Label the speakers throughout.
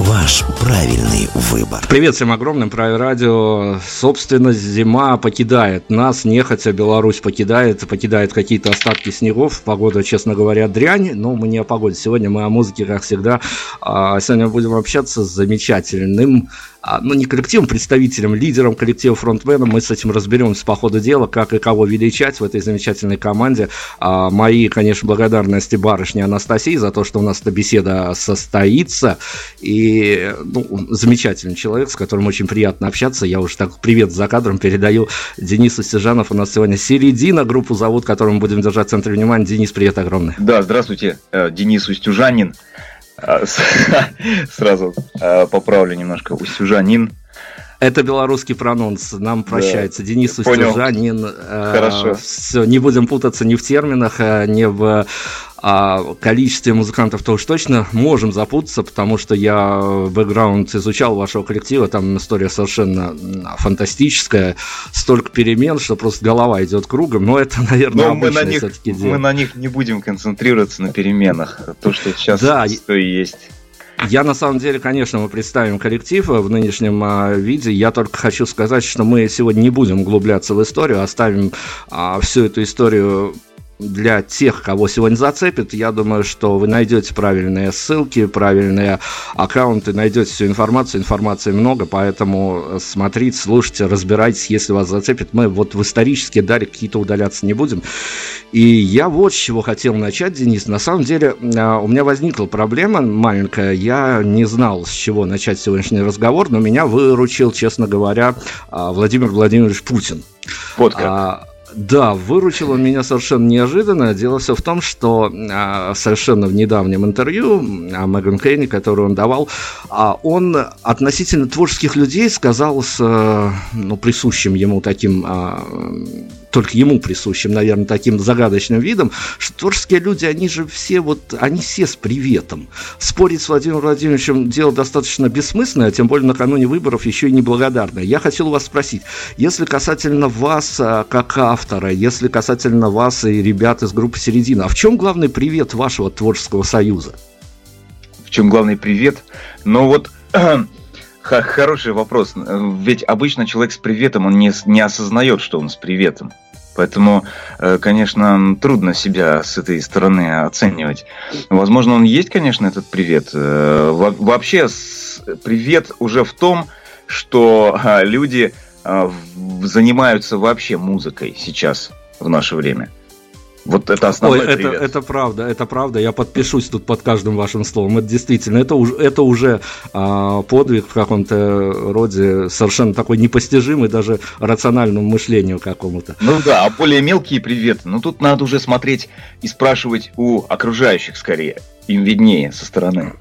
Speaker 1: ваш правильный выбор.
Speaker 2: Привет всем огромным, Праве Радио. Собственно, зима покидает нас, нехотя Беларусь покидает, покидает какие-то остатки снегов. Погода, честно говоря, дрянь, но мы не о погоде. Сегодня мы о музыке, как всегда. А, сегодня будем общаться с замечательным ну, не коллективом, представителем, лидером коллектива, фронтменом. Мы с этим разберемся по ходу дела, как и кого величать в этой замечательной команде. А, мои, конечно, благодарности барышне Анастасии за то, что у нас эта беседа состоится. И ну, замечательный человек, с которым очень приятно общаться. Я уже так привет за кадром передаю Денису Сижанов. У нас сегодня середина, группу зовут, которую мы будем держать в центре внимания. Денис, привет огромный.
Speaker 3: Да, здравствуйте, э, Денис Устюжанин. А, сразу а, поправлю немножко. Устюжанин.
Speaker 2: Это белорусский прононс, нам прощается. Да. Денис
Speaker 3: Устюжанин.
Speaker 2: Э, Хорошо. Все, не будем путаться ни в терминах, э, ни в а количестве музыкантов то уж точно можем запутаться, потому что я бэкграунд изучал вашего коллектива, там история совершенно фантастическая, столько перемен, что просто голова идет кругом, но это, наверное, но
Speaker 3: мы на них, мы на них не будем концентрироваться на переменах, то, что сейчас
Speaker 2: да, что и есть. Я на самом деле, конечно, мы представим коллектив в нынешнем а, виде. Я только хочу сказать, что мы сегодня не будем углубляться в историю, оставим а, всю эту историю для тех, кого сегодня зацепит, я думаю, что вы найдете правильные ссылки, правильные аккаунты, найдете всю информацию. Информации много, поэтому смотрите, слушайте, разбирайтесь, если вас зацепит. Мы вот в исторические дали какие-то удаляться не будем. И я вот с чего хотел начать, Денис. На самом деле а, у меня возникла проблема маленькая. Я не знал, с чего начать сегодняшний разговор, но меня выручил, честно говоря, а, Владимир Владимирович Путин.
Speaker 3: Вот как. А,
Speaker 2: да, выручил он меня совершенно неожиданно. Дело все в том, что а, совершенно в недавнем интервью а, Меган Кейни, которое он давал, а, он относительно творческих людей сказал с а, ну, присущим ему таким только ему присущим, наверное, таким загадочным видом, что творческие люди, они же все вот, они все с приветом. Спорить с Владимиром Владимировичем дело достаточно бессмысленное, тем более накануне выборов еще и неблагодарное. Я хотел вас спросить, если касательно вас а, как автора, если касательно вас и ребят из группы «Середина», а в чем главный привет вашего творческого союза?
Speaker 3: В чем главный привет? Ну вот Хороший вопрос. Ведь обычно человек с приветом, он не, не осознает, что он с приветом. Поэтому, э, конечно, трудно себя с этой стороны оценивать. Возможно, он есть, конечно, этот привет. Э, вообще, привет уже в том, что а, люди а, занимаются вообще музыкой сейчас, в наше время. Вот это основной
Speaker 2: Ой, это, это правда, это правда. Я подпишусь тут под каждым вашим словом. Это действительно, это, уже, это уже а, подвиг в каком-то роде совершенно такой непостижимый даже рациональному мышлению какому-то.
Speaker 3: Ну да, а более мелкие приветы. Ну тут надо уже смотреть и спрашивать у окружающих скорее. Им виднее со стороны.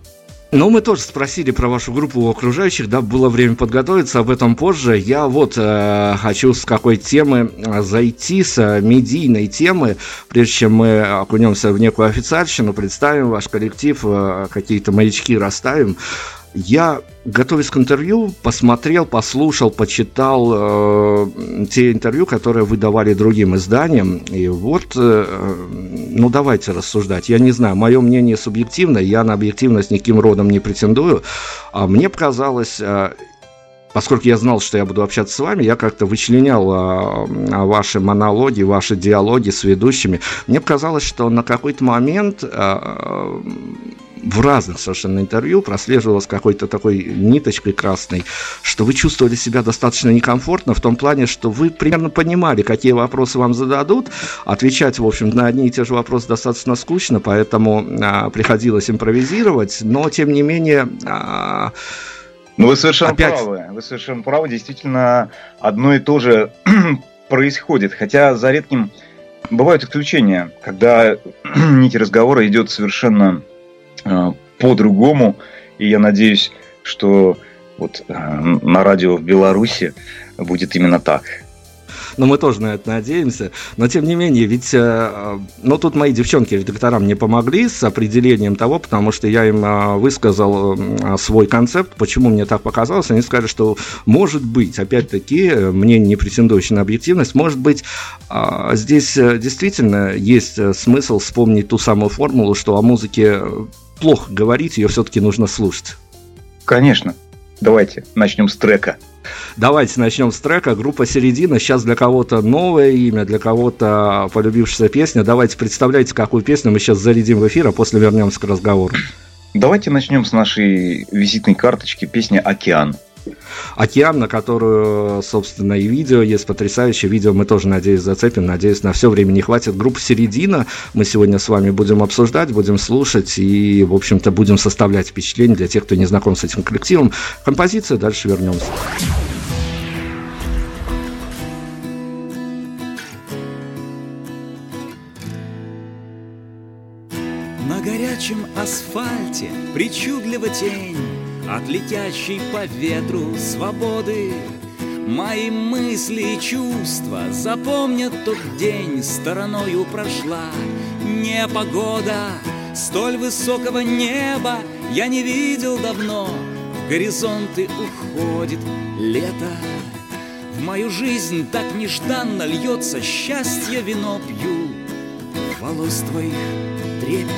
Speaker 2: Ну, мы тоже спросили про вашу группу у окружающих, да, было время подготовиться, об этом позже. Я вот э, хочу с какой темы э, зайти, с э, медийной темы, прежде чем мы окунемся в некую официальщину, представим ваш коллектив, э, какие-то маячки расставим. Я, готовясь к интервью, посмотрел, послушал, почитал э, те интервью, которые вы давали другим изданиям. И вот, э, ну давайте рассуждать. Я не знаю, мое мнение субъективное, я на объективность никаким родом не претендую. А мне показалось, э, поскольку я знал, что я буду общаться с вами, я как-то вычленял а, ваши монологи, ваши диалоги с ведущими. Мне показалось, что на какой-то момент а, в разных совершенно интервью прослеживалось какой-то такой ниточкой красной, что вы чувствовали себя достаточно некомфортно в том плане, что вы примерно понимали, какие вопросы вам зададут. Отвечать, в общем, на одни и те же вопросы достаточно скучно, поэтому а, приходилось импровизировать, но, тем не менее... А,
Speaker 3: ну, вы совершенно опять... правы. Вы совершенно правы. Действительно, одно и то же происходит. Хотя за редким бывают исключения, когда нити разговора идет совершенно по-другому. И я надеюсь, что вот э, на радио в Беларуси будет именно так.
Speaker 2: но мы тоже на это надеемся. Но тем не менее, ведь, ну тут мои девчонки, редакторам не помогли с определением того, потому что я им высказал свой концепт, почему мне так показалось. Они сказали, что может быть, опять-таки, мне не претендующий на объективность, может быть, здесь действительно есть смысл вспомнить ту самую формулу, что о музыке плохо говорить, ее все-таки нужно слушать.
Speaker 3: Конечно. Давайте начнем с трека.
Speaker 2: Давайте начнем с трека. Группа «Середина». Сейчас для кого-то новое имя, для кого-то полюбившаяся песня. Давайте представляйте, какую песню мы сейчас зарядим в эфир, а после вернемся к разговору.
Speaker 3: Давайте начнем с нашей визитной карточки песня «Океан».
Speaker 2: Океан, на которую, собственно, и видео есть потрясающее видео. Мы тоже, надеюсь, зацепим. Надеюсь, на все время не хватит. Группа «Середина» мы сегодня с вами будем обсуждать, будем слушать и, в общем-то, будем составлять впечатление для тех, кто не знаком с этим коллективом. Композиция, дальше вернемся.
Speaker 4: На горячем асфальте причудлива тень от летящей по ветру свободы Мои мысли и чувства запомнят тот день Стороною прошла непогода Столь высокого неба. Я не видел давно В горизонты уходит лето. В мою жизнь так нежданно льется счастье Вино пью, волос твоих трепет.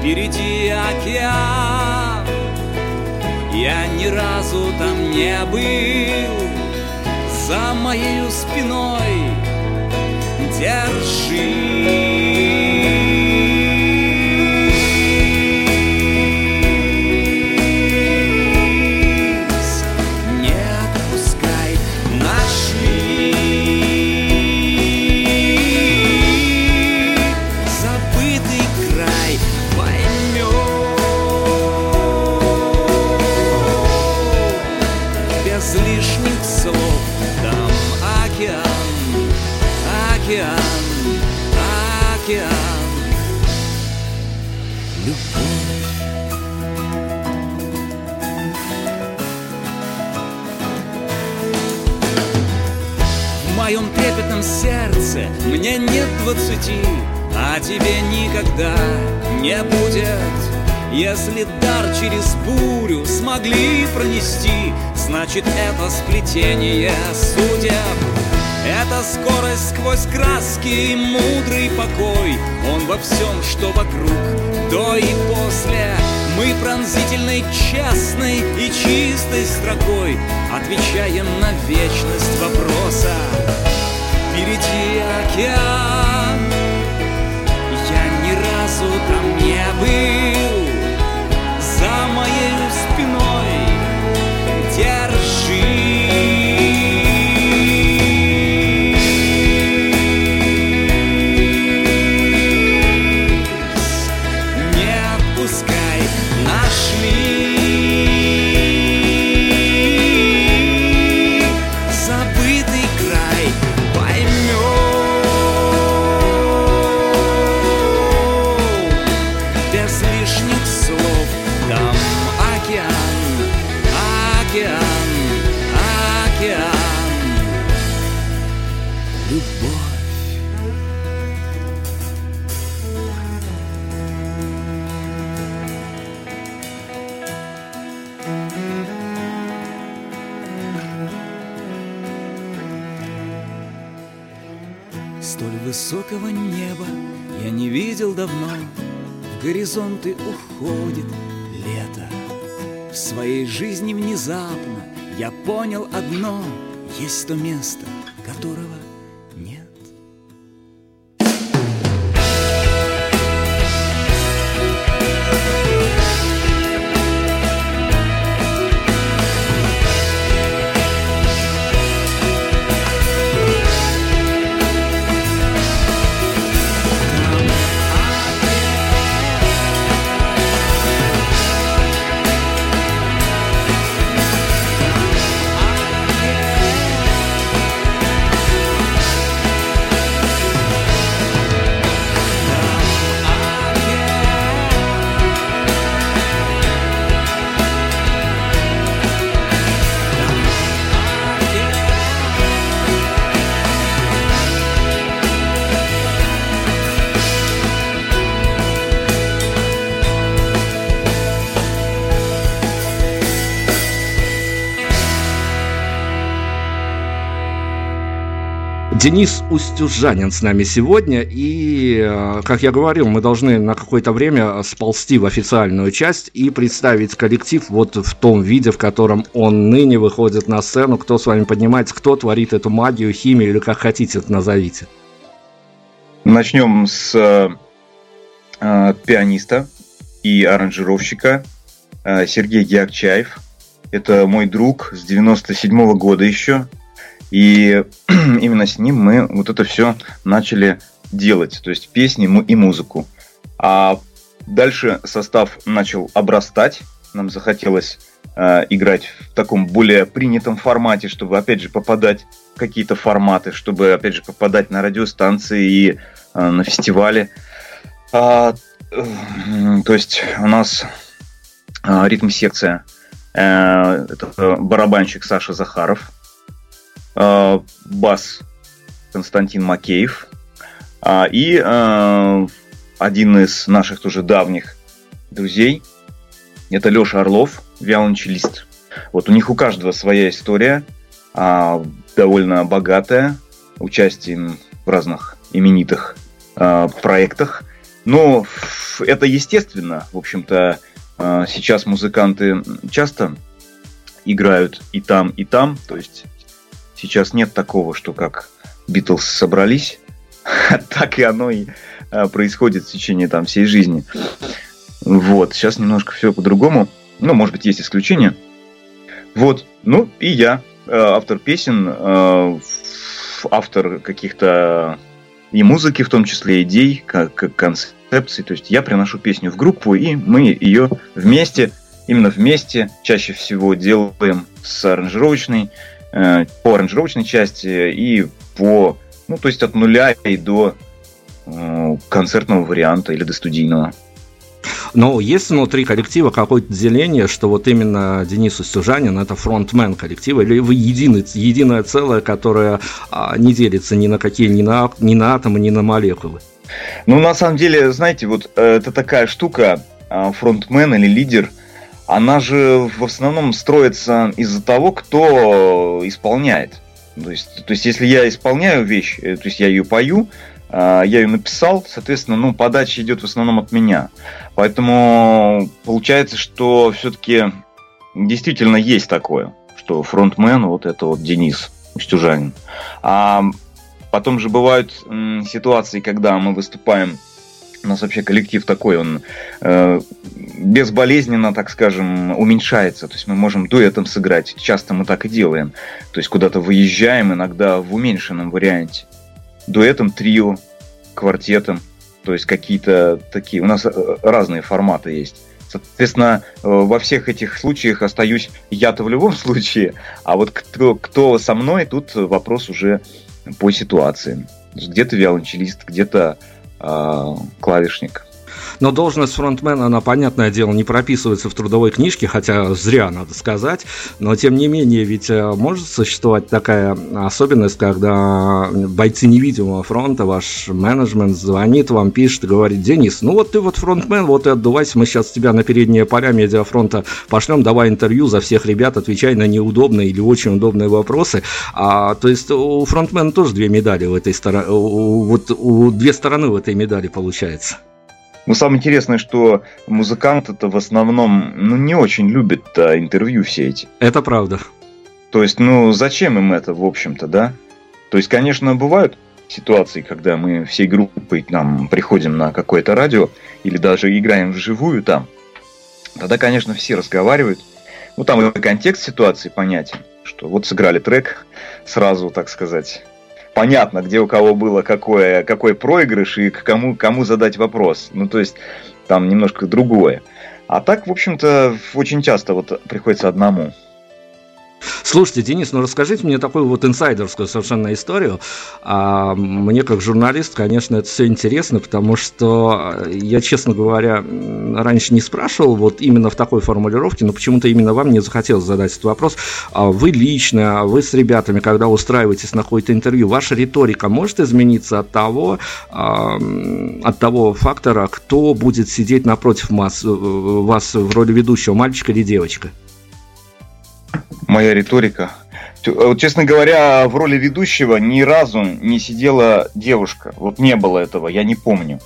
Speaker 4: Впереди океан я ни разу там не был. За моей спиной Держи сердце мне нет двадцати, а тебе никогда не будет. Если дар через бурю смогли пронести, значит это сплетение судеб. Это скорость сквозь краски и мудрый покой. Он во всем, что вокруг, до и после. Мы пронзительной, честной и чистой строкой Отвечаем на вечность вопроса. Впереди океан. Я ни разу там не был горизонты уходит лето. В своей жизни внезапно я понял одно. Есть то место,
Speaker 2: Денис Устюжанин с нами сегодня, и, э, как я говорил, мы должны на какое-то время сползти в официальную часть и представить коллектив вот в том виде, в котором он ныне выходит на сцену, кто с вами поднимается, кто творит эту магию, химию, или как хотите это назовите.
Speaker 3: Начнем с э, э пианиста и аранжировщика э, Сергей Геакчаев. Это мой друг с 97 -го года еще. И именно с ним мы вот это все начали делать, то есть песни и музыку. А дальше состав начал обрастать, нам захотелось э, играть в таком более принятом формате, чтобы, опять же, попадать в какие-то форматы, чтобы, опять же, попадать на радиостанции и э, на фестивали. А, э, то есть у нас э, ритм-секция. Э, это барабанщик Саша Захаров, бас Константин Макеев а, и э, один из наших тоже давних друзей, это Леша Орлов, виолончелист. Вот у них у каждого своя история, а, довольно богатая, участием в разных именитых а, проектах. Но это естественно, в общем-то, сейчас музыканты часто играют и там, и там, то есть Сейчас нет такого, что как Битлз собрались, так и оно и а, происходит в течение там всей жизни. Вот, сейчас немножко все по-другому. Ну, может быть, есть исключения. Вот, ну и я, э, автор песен, э, автор каких-то и музыки, в том числе идей, как, концепций. То есть я приношу песню в группу, и мы ее вместе, именно вместе, чаще всего делаем с аранжировочной Э, по аранжировочной части и по, ну, то есть от нуля и до э, концертного варианта или до студийного.
Speaker 2: Но есть внутри коллектива какое-то деление, что вот именно Денис Устюжанин это фронтмен коллектива, или вы единый, единое целое, которое а, не делится ни на какие, ни на, ни на атомы, ни на молекулы?
Speaker 3: Ну, на самом деле, знаете, вот э, это такая штука, а, фронтмен или лидер – она же в основном строится из-за того, кто исполняет. То есть, то есть, если я исполняю вещь, э, то есть я ее пою, а, я ее написал, соответственно, ну, подача идет в основном от меня. Поэтому получается, что все-таки действительно есть такое, что фронтмен вот это вот Денис Устюжанин. А потом же бывают ситуации, когда мы выступаем у нас вообще коллектив такой, он э, безболезненно, так скажем, уменьшается. То есть мы можем дуэтом сыграть. Часто мы так и делаем. То есть куда-то выезжаем, иногда в уменьшенном варианте. Дуэтом, трио, квартетом. То есть какие-то такие... У нас э, разные форматы есть. Соответственно, э, во всех этих случаях остаюсь я-то в любом случае, а вот кто, кто со мной, тут вопрос уже по ситуации. Где-то виолончелист, где-то клавишник.
Speaker 2: Но должность фронтмена, она, понятное дело, не прописывается в трудовой книжке, хотя зря, надо сказать. Но, тем не менее, ведь э, может существовать такая особенность, когда бойцы невидимого фронта, ваш менеджмент звонит вам, пишет говорит, Денис, ну вот ты вот фронтмен, вот и отдувайся, мы сейчас тебя на передние поля медиафронта пошлем, давай интервью за всех ребят, отвечай на неудобные или очень удобные вопросы. А, то есть у фронтмена тоже две медали в этой стороне, вот у две стороны в этой медали получается.
Speaker 3: Ну, самое интересное, что музыканты-то в основном ну, не очень любят а, интервью все эти.
Speaker 2: Это правда.
Speaker 3: То есть, ну, зачем им это, в общем-то, да? То есть, конечно, бывают ситуации, когда мы всей группой там приходим на какое-то радио или даже играем вживую там. Тогда, конечно, все разговаривают. Ну, там и контекст ситуации понятен, что вот сыграли трек, сразу, так сказать, понятно, где у кого было какое, какой проигрыш и к кому, кому задать вопрос. Ну, то есть, там немножко другое. А так, в общем-то, очень часто вот приходится одному.
Speaker 2: Слушайте, Денис, ну расскажите мне такую вот инсайдерскую совершенно историю. А, мне как журналист, конечно, это все интересно, потому что я, честно говоря, раньше не спрашивал вот именно в такой формулировке, но почему-то именно вам не захотелось задать этот вопрос. А вы лично, вы с ребятами, когда устраиваетесь на какое-то интервью, ваша риторика может измениться от того, а, от того фактора, кто будет сидеть напротив вас, вас в роли ведущего, мальчика или девочка?
Speaker 3: Моя риторика. Вот, честно говоря, в роли ведущего ни разу не сидела девушка. Вот не было этого, я не помню.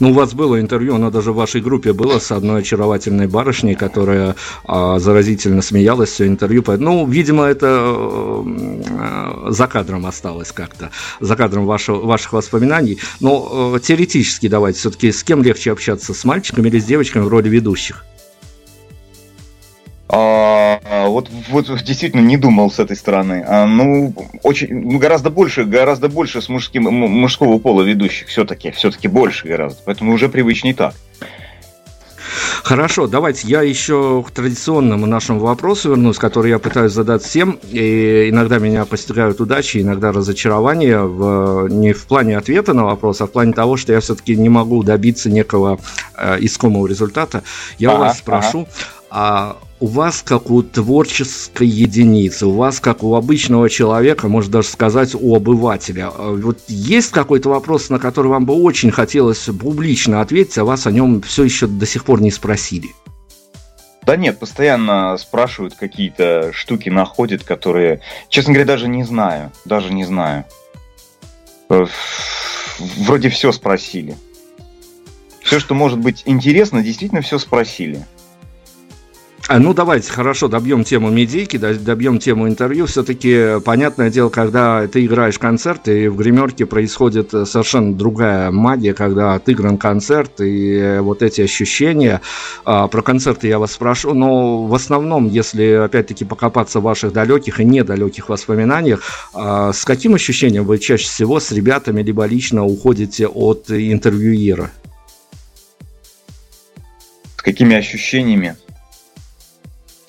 Speaker 2: Ну, у вас было интервью, оно даже в вашей группе было с одной очаровательной барышней, которая а, заразительно смеялась все интервью. Ну, видимо, это а, за кадром осталось как-то, за кадром вашего, ваших воспоминаний. Но а, теоретически давайте все-таки с кем легче общаться, с мальчиками или с девочками в роли ведущих?
Speaker 3: А, вот, вот действительно не думал с этой стороны. А, ну, очень, ну, гораздо больше, гораздо больше с мужским, мужского пола ведущих все-таки, все-таки больше гораздо. Поэтому уже привычней так.
Speaker 2: Хорошо, давайте я еще к традиционному нашему вопросу вернусь, который я пытаюсь задать всем. И иногда меня постигают удачи, иногда разочарования в, не в плане ответа на вопрос, а в плане того, что я все-таки не могу добиться некого э, искомого результата. Я ага, вас спрошу, ага. а у вас как у творческой единицы, у вас как у обычного человека, можно даже сказать, у обывателя. А вот есть какой-то вопрос, на который вам бы очень хотелось публично ответить, а вас о нем все еще до сих пор не спросили?
Speaker 3: Да нет, постоянно спрашивают какие-то штуки, находят, которые, честно говоря, даже не знаю. Даже не знаю. Э, вроде все спросили. Все, что может быть интересно, действительно все спросили.
Speaker 2: А, ну, давайте, хорошо, добьем тему медийки, добьем тему интервью. Все-таки, понятное дело, когда ты играешь концерт, и в гримерке происходит э, совершенно другая магия, когда отыгран концерт, и э, вот эти ощущения. А, про концерты я вас спрошу, но в основном, если, опять-таки, покопаться в ваших далеких и недалеких воспоминаниях, а, с каким ощущением вы чаще всего с ребятами либо лично уходите от интервьюера?
Speaker 3: С какими ощущениями?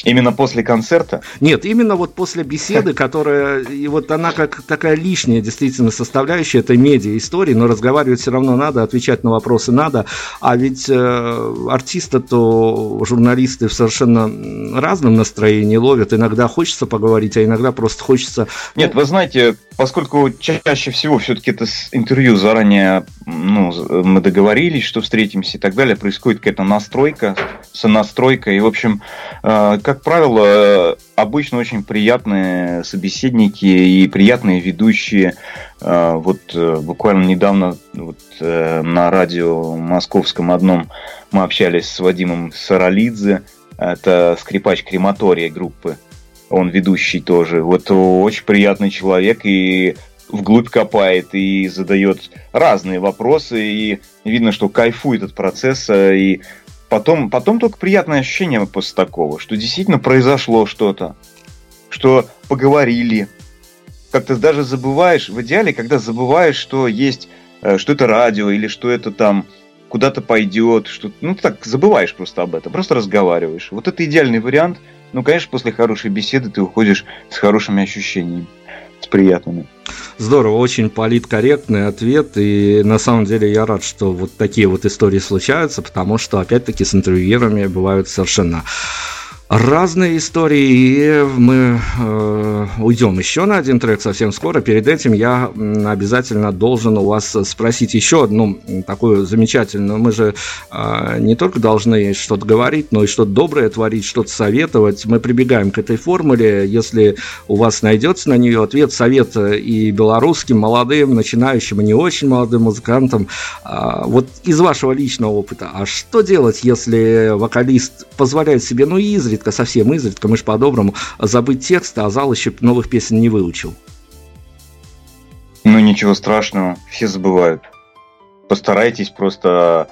Speaker 3: Именно после концерта?
Speaker 2: Нет, именно вот после беседы, которая, и вот она как такая лишняя действительно составляющая этой медиа-истории, но разговаривать все равно надо, отвечать на вопросы надо, а ведь э, артисты-то, журналисты в совершенно разном настроении ловят, иногда хочется поговорить, а иногда просто хочется...
Speaker 3: Ну... Нет, вы знаете, поскольку чаще всего все-таки это интервью заранее, ну, мы договорились, что встретимся и так далее, происходит какая-то настройка, сонастройка, и, в общем, э, как правило, обычно очень приятные собеседники и приятные ведущие. Э, вот э, буквально недавно вот, на радио московском одном мы общались с Вадимом Саралидзе, это скрипач крематория группы он ведущий тоже. Вот очень приятный человек и вглубь копает и задает разные вопросы, и видно, что кайфует от процесса, и потом, потом только приятное ощущение после такого, что действительно произошло что-то, что поговорили. Как-то даже забываешь, в идеале, когда забываешь, что есть, э, что это радио, или что это там куда-то пойдет, что ну так забываешь просто об этом, просто разговариваешь. Вот это идеальный вариант – ну, конечно, после хорошей беседы ты уходишь с хорошими ощущениями, с приятными.
Speaker 2: Здорово, очень политкорректный ответ, и на самом деле я рад, что вот такие вот истории случаются, потому что, опять-таки, с интервьюерами бывают совершенно разные истории, и мы э, уйдем еще на один трек совсем скоро. Перед этим я обязательно должен у вас спросить еще одну такую замечательную. Мы же э, не только должны что-то говорить, но и что-то доброе творить, что-то советовать. Мы прибегаем к этой формуле. Если у вас найдется на нее ответ, совет и белорусским, молодым, начинающим, и не очень молодым музыкантам. Э, вот из вашего личного опыта, а что делать, если вокалист позволяет себе, ну, изредка изредка, совсем изредка, мы же по-доброму, забыть текст, а зал еще новых песен не выучил.
Speaker 3: Ну, ничего страшного, все забывают. Постарайтесь просто...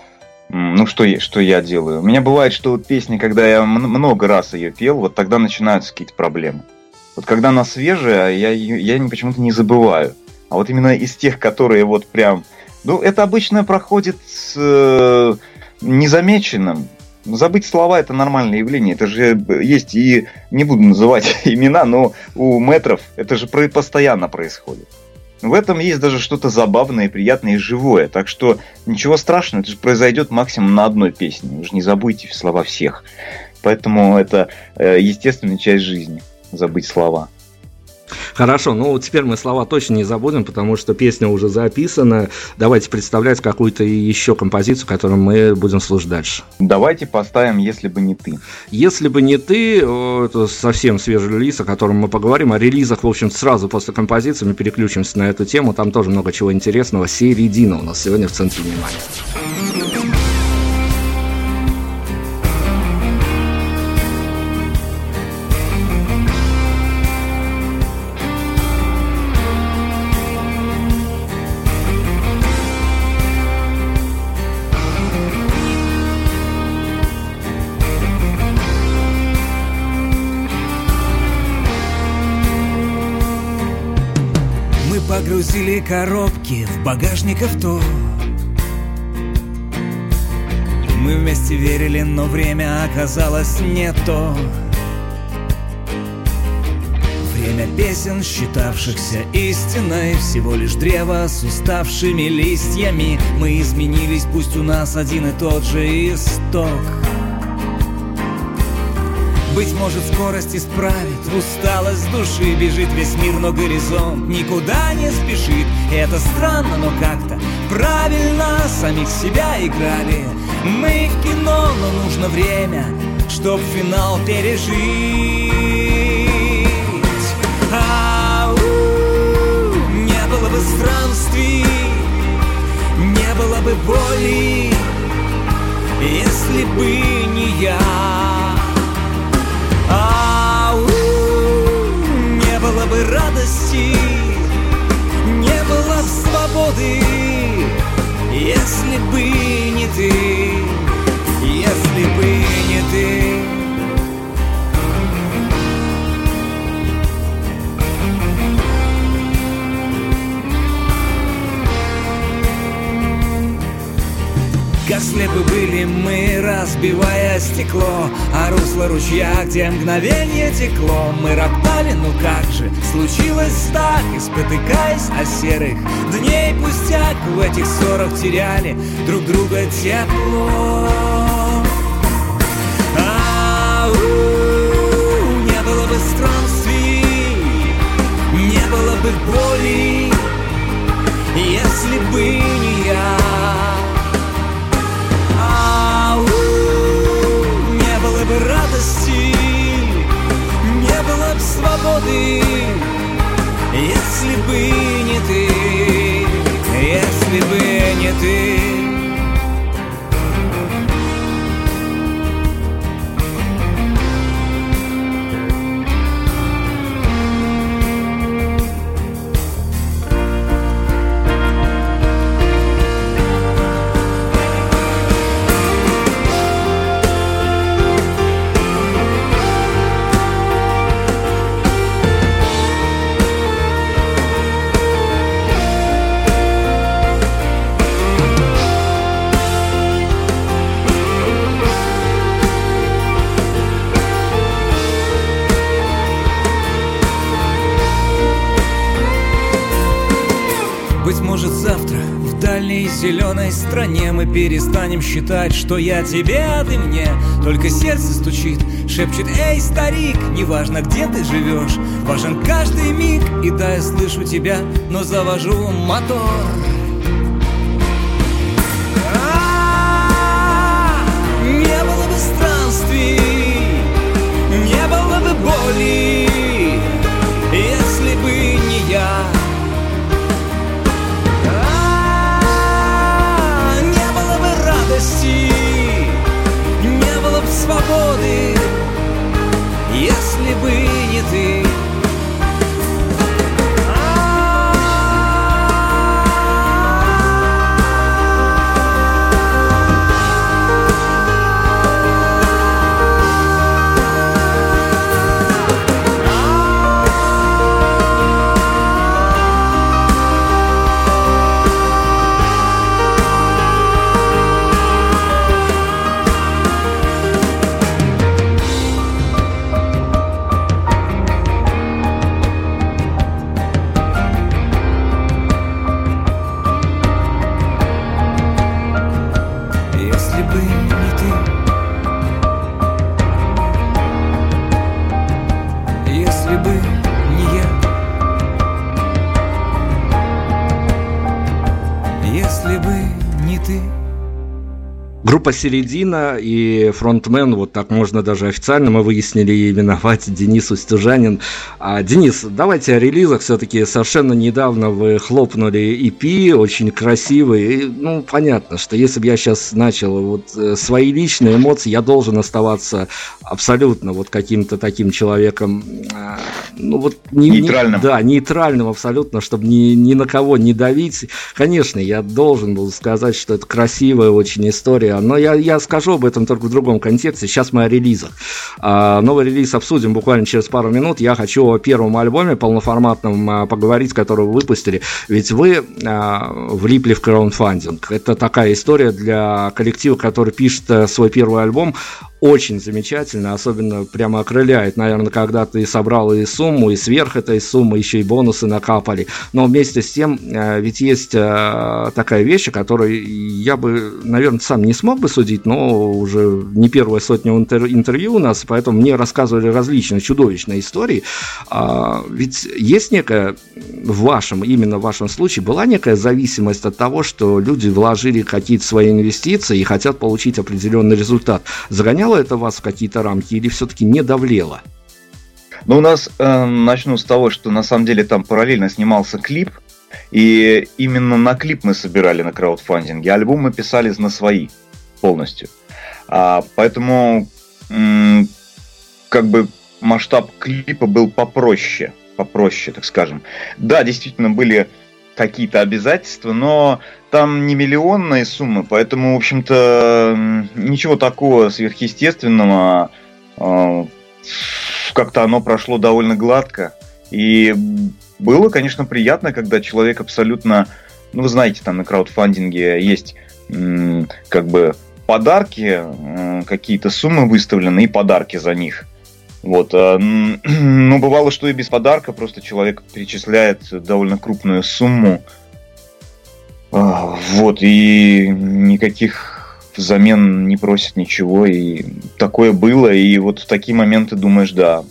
Speaker 3: Ну, что, что я делаю? У меня бывает, что вот песня, когда я много раз ее пел, вот тогда начинаются какие-то проблемы. Вот когда она свежая, я, я почему-то не забываю. А вот именно из тех, которые вот прям... Ну, это обычно проходит э, незамеченным. Забыть слова это нормальное явление. Это же есть и не буду называть имена, но у метров это же постоянно происходит. В этом есть даже что-то забавное, приятное и живое. Так что ничего страшного, это же произойдет максимум на одной песне. Вы же не забудьте слова всех. Поэтому это э, естественная часть жизни забыть слова.
Speaker 2: Хорошо, ну теперь мы слова точно не забудем, потому что песня уже записана. Давайте представлять какую-то еще композицию, которую мы будем слушать дальше.
Speaker 3: Давайте поставим «Если бы не ты».
Speaker 2: «Если бы не ты» — это совсем свежий релиз, о котором мы поговорим. О релизах, в общем, сразу после композиции мы переключимся на эту тему. Там тоже много чего интересного. Середина у нас сегодня в центре внимания.
Speaker 4: Погрузили коробки в багажник авто Мы вместе верили, но время оказалось не то. Время песен, считавшихся истиной Всего лишь древо с уставшими листьями. Мы изменились, пусть у нас один и тот же исток быть может, скорость исправит. Усталость души бежит весь мир, но горизонт Никуда не спешит. Это странно, но как-то правильно Самих себя играли Мы в кино, но нужно время Чтоб финал пережить. А Не было бы странствий Не было бы боли Если бы не я бы радости, не было бы свободы, если бы не ты, если бы не ты. Как слепы были мы, разбивая стекло А русло ручья, где мгновение текло. Мы роптали, ну как же, случилось так? И спотыкаясь о серых дней пустяк В этих ссорах теряли друг друга тепло. А не было бы странствий, не было бы боли, если бы не я. Свободы, если бы не ты, если бы не ты. Зеленой стране. Мы перестанем считать, что я тебе, а ты мне. Только сердце стучит, шепчет, эй, старик Неважно, где ты живешь, важен каждый миг И да, я слышу тебя, но завожу мотор Не было бы странствий, не было бы боли свободы Если бы не ты
Speaker 2: Группа «Середина» и фронтмен, вот так можно даже официально, мы выяснили именовать Денис Устюжанин. А, Денис, давайте о релизах. Все-таки совершенно недавно вы хлопнули EP, очень красивый. И, ну, понятно, что если бы я сейчас начал вот э, свои личные эмоции, я должен оставаться абсолютно вот каким-то таким человеком, а, ну вот...
Speaker 3: Не, нейтральным.
Speaker 2: Не, да, нейтральным абсолютно, чтобы ни, ни на кого не давить. Конечно, я должен был сказать, что это красивая очень история я, я скажу об этом только в другом контексте. Сейчас мы о релизах. А, новый релиз обсудим буквально через пару минут. Я хочу о первом альбоме полноформатном а, поговорить, который вы выпустили. Ведь вы а, влипли в краундфандинг. Это такая история для коллектива, который пишет э, свой первый альбом очень замечательно, особенно прямо окрыляет, наверное, когда ты собрал и сумму, и сверх этой суммы еще и бонусы накапали. Но вместе с тем, э, ведь есть э, такая вещь, о которой я бы, наверное, сам не смог бы судить, но уже не первая сотня интервью у нас, поэтому мне рассказывали различные чудовищные истории. А, ведь есть некая, в вашем, именно в вашем случае, была некая зависимость от того, что люди вложили какие-то свои инвестиции и хотят получить определенный результат. Загонял загоняло это вас в какие-то рамки или все-таки не давлело?
Speaker 3: Ну, у нас, э, начну с того, что на самом деле там параллельно снимался клип, и именно на клип мы собирали на краудфандинге, альбом мы писали на свои полностью. А, поэтому как бы масштаб клипа был попроще, попроще, так скажем. Да, действительно были какие-то обязательства, но там не миллионные суммы, поэтому, в общем-то, ничего такого сверхъестественного. А, как-то оно прошло довольно гладко. И было, конечно, приятно, когда человек абсолютно... Ну, вы знаете, там на краудфандинге есть как бы подарки, какие-то суммы выставлены и подарки за них. Вот. А, ну, бывало, что и без подарка, просто человек перечисляет довольно крупную сумму. А, вот, и никаких взамен не просит ничего, и такое было, и вот в такие моменты думаешь, да,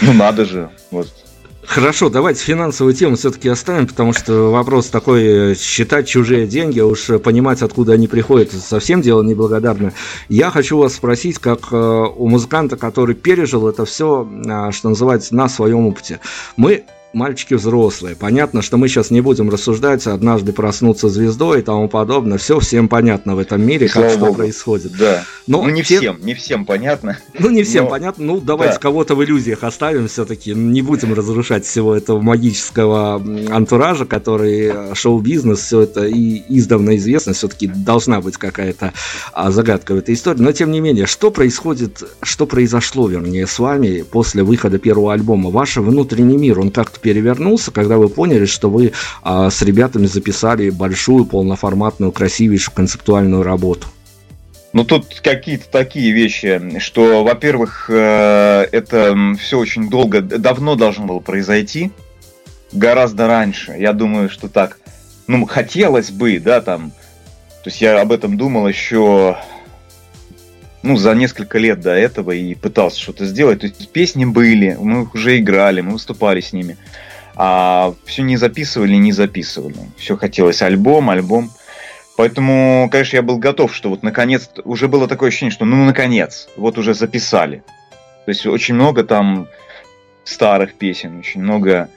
Speaker 3: ну надо же, вот.
Speaker 2: Хорошо, давайте финансовую тему все-таки оставим, потому что вопрос такой, э, считать чужие деньги, а уж понимать, откуда они приходят, совсем дело неблагодарное. Я хочу вас спросить, как э, у музыканта, который пережил это все, а, что называется, на своем опыте. Мы мальчики взрослые. Понятно, что мы сейчас не будем рассуждать, однажды проснуться звездой и тому подобное. Все всем понятно в этом мире, как что происходит.
Speaker 3: Да. Но ну, не те... всем, не всем понятно.
Speaker 2: Ну, не всем но... понятно. Ну, давайте да. кого-то в иллюзиях оставим все-таки. Не будем разрушать всего этого магического антуража, который э, шоу-бизнес, все это и издавна известно. Все-таки должна быть какая-то а, загадка в этой истории. Но, тем не менее, что происходит, что произошло, вернее, с вами после выхода первого альбома? Ваш внутренний мир, он как-то перевернулся, когда вы поняли, что вы а, с ребятами записали большую, полноформатную, красивейшую концептуальную работу?
Speaker 3: Ну, тут какие-то такие вещи, что, во-первых, э, это все очень долго, давно должно было произойти, гораздо раньше. Я думаю, что так, ну, хотелось бы, да, там, то есть я об этом думал еще, ну, за несколько лет до этого и пытался что-то сделать. То есть песни были, мы их уже играли, мы выступали с ними. А все не записывали, не записывали. Все хотелось альбом, альбом. Поэтому, конечно, я был готов, что вот наконец, уже было такое ощущение, что ну наконец, вот уже записали. То есть очень много там старых песен, очень много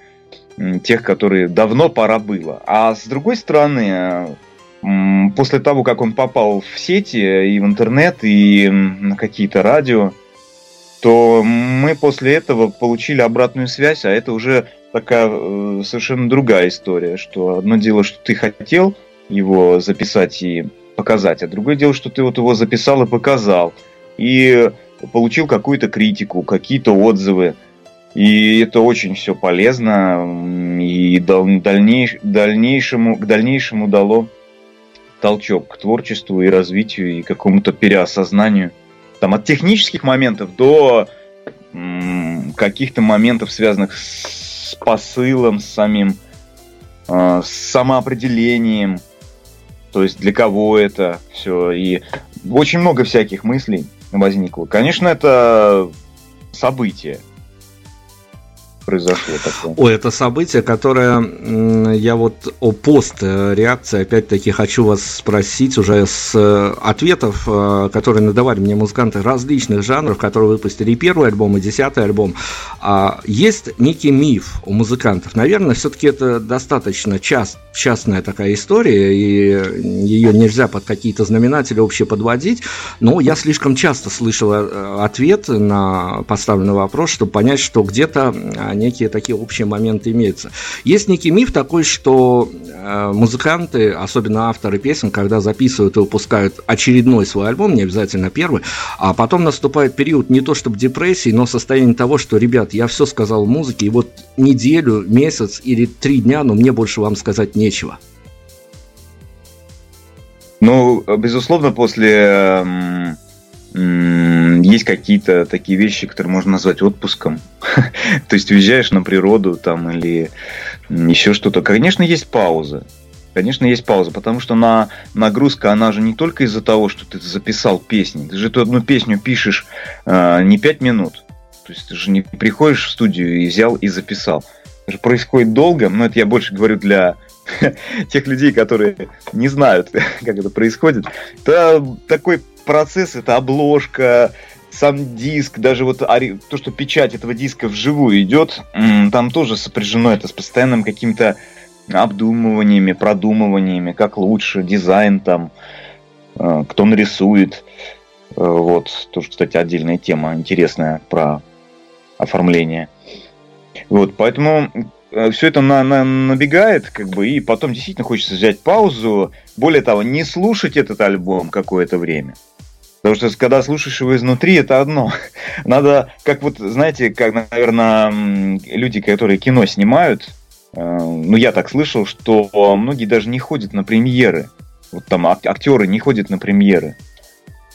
Speaker 3: тех, которые давно пора было. А с другой стороны, после того, как он попал в сети и в интернет, и на какие-то радио, то мы после этого получили обратную связь, а это уже такая э, совершенно другая история, что одно дело, что ты хотел его записать и показать, а другое дело, что ты вот его записал и показал, и получил какую-то критику, какие-то отзывы, и это очень все полезно, и дальнейш, дальнейшему, к дальнейшему дало толчок к творчеству и развитию, и какому-то переосознанию. Там от технических моментов до каких-то моментов, связанных с посылом, с самим э, с самоопределением, то есть для кого это все. И очень много всяких мыслей возникло. Конечно, это событие. Произошло такое?
Speaker 2: Ой, это событие, которое я вот о пост реакции, опять-таки, хочу вас спросить уже с э, ответов, э, которые надавали мне музыканты различных жанров, которые выпустили и первый альбом, и десятый альбом. А есть некий миф у музыкантов. Наверное, все-таки это достаточно част, частная такая история, и ее нельзя под какие-то знаменатели вообще подводить, но я слишком часто слышал э, ответ на поставленный вопрос, чтобы понять, что где-то некие такие общие моменты имеются. Есть некий миф такой, что э, музыканты, особенно авторы песен, когда записывают и выпускают очередной свой альбом, не обязательно первый, а потом наступает период не то чтобы депрессии, но состояние того, что, ребят, я все сказал в музыке, и вот неделю, месяц или три дня, но мне больше вам сказать нечего.
Speaker 3: Ну, безусловно, после есть какие-то такие вещи, которые можно назвать отпуском. То есть уезжаешь на природу там или еще что-то. Конечно, есть пауза. Конечно, есть пауза, потому что на нагрузка, она же не только из-за того, что ты записал песни. Ты же эту одну песню пишешь э, не пять минут. То есть ты же не приходишь в студию и взял и записал. Это же происходит долго, но это я больше говорю для тех людей, которые не знают, как это происходит. Это такой процесс, это обложка, сам диск, даже вот то, что печать этого диска вживую идет, там тоже сопряжено это с постоянным каким-то обдумываниями, продумываниями, как лучше, дизайн там, э, кто нарисует. Э, вот, тоже, кстати, отдельная тема интересная про оформление. Вот, поэтому э, все это на, на, набегает, как бы, и потом действительно хочется взять паузу. Более того, не слушать этот альбом какое-то время. Потому что когда слушаешь его изнутри, это одно. Надо, как вот, знаете, как, наверное, люди, которые кино снимают, э, ну, я так слышал, что многие даже не ходят на премьеры. Вот там актеры не ходят на премьеры.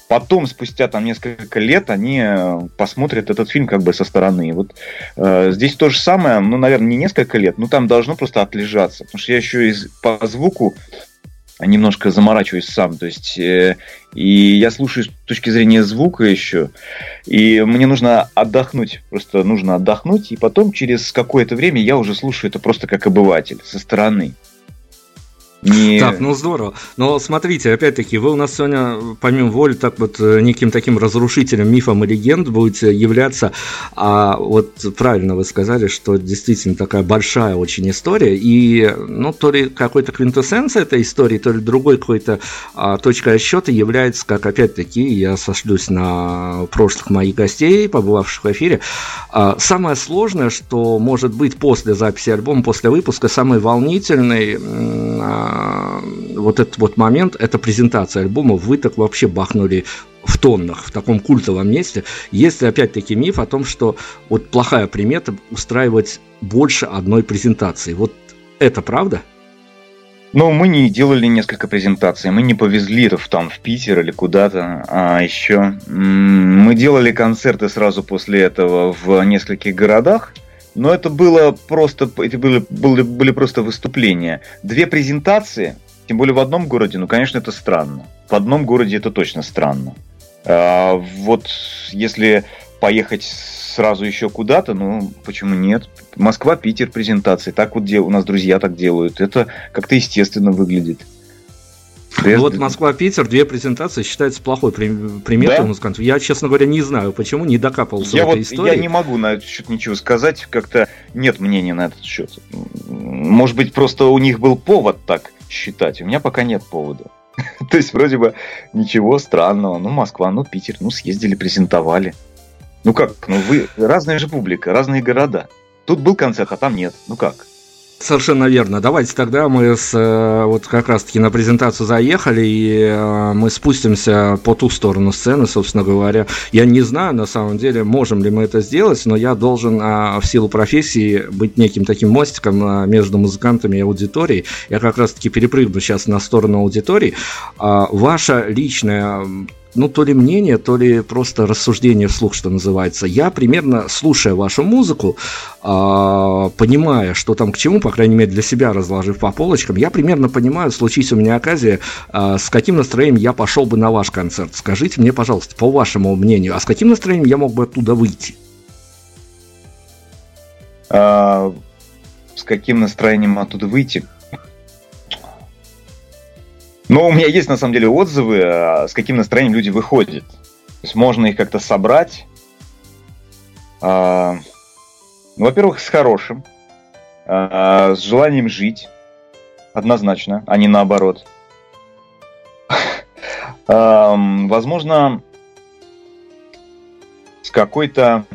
Speaker 3: Потом, спустя там несколько лет, они э, посмотрят этот фильм как бы со стороны. Вот э, здесь то же самое, ну, наверное, не несколько лет, но там должно просто отлежаться. Потому что я еще из, по звуку немножко заморачиваюсь сам. То есть, э, и я слушаю с точки зрения звука еще, и мне нужно отдохнуть, просто нужно отдохнуть, и потом через какое-то время я уже слушаю это просто как обыватель со стороны.
Speaker 2: Не... Так, ну здорово. Но смотрите, опять-таки, вы у нас сегодня, помимо воли, так вот э, неким таким разрушителем мифом и легенд будете являться. А вот правильно вы сказали, что действительно такая большая очень история. И, ну, то ли какой-то квинтэссенция этой истории, то ли другой какой-то а, точкой отсчета является, как опять-таки, я сошлюсь на прошлых моих гостей, побывавших в эфире. А, самое сложное, что может быть после записи альбома, после выпуска, самый волнительный вот этот вот момент, это презентация альбома, вы так вообще бахнули в тоннах, в таком культовом месте. Есть опять-таки миф о том, что вот плохая примета устраивать больше одной презентации. Вот это правда?
Speaker 3: Ну, мы не делали несколько презентаций, мы не повезли в, там в Питер или куда-то, а еще мы делали концерты сразу после этого в нескольких городах, но это было просто, это были, были, были просто выступления. Две презентации, тем более в одном городе, ну, конечно, это странно. В одном городе это точно странно. А, вот если поехать сразу еще куда-то, ну, почему нет? Москва, Питер презентации, так вот у нас друзья так делают. Это как-то естественно выглядит.
Speaker 2: Ну вот Москва-Питер, две презентации считается плохой приметой да? музыкантов. Я, честно говоря, не знаю, почему не докапывался
Speaker 3: я
Speaker 2: в этой
Speaker 3: вот, истории. Я не могу на этот счет ничего сказать, как-то нет мнения на этот счет. Может быть, просто у них был повод так считать, у меня пока нет повода. То есть, вроде бы, ничего странного. Ну, Москва, ну, Питер, ну, съездили, презентовали. Ну как, ну вы, разная же публика, разные города. Тут был концерт, а там нет. Ну как?
Speaker 2: Совершенно верно. Давайте тогда мы с, э, вот как раз-таки на презентацию заехали, и э, мы спустимся по ту сторону сцены, собственно говоря. Я не знаю, на самом деле, можем ли мы это сделать, но я должен а, в силу профессии быть неким таким мостиком а, между музыкантами и аудиторией. Я как раз-таки перепрыгну сейчас на сторону аудитории. А, ваша личная ну, то ли мнение, то ли просто рассуждение вслух, что называется. Я примерно, слушая вашу музыку, э, понимая, что там к чему, по крайней мере, для себя разложив по полочкам, я примерно понимаю, случись у меня оказия, э, с каким настроением я пошел бы на ваш концерт. Скажите мне, пожалуйста, по вашему мнению, а с каким настроением я мог бы оттуда выйти?
Speaker 3: А, с каким настроением оттуда выйти? Но у меня есть на самом деле отзывы, а, с каким настроением люди выходят. То есть можно их как-то собрать. А, ну, во-первых, с хорошим, а, с желанием жить, однозначно, а не наоборот. Возможно, с какой-то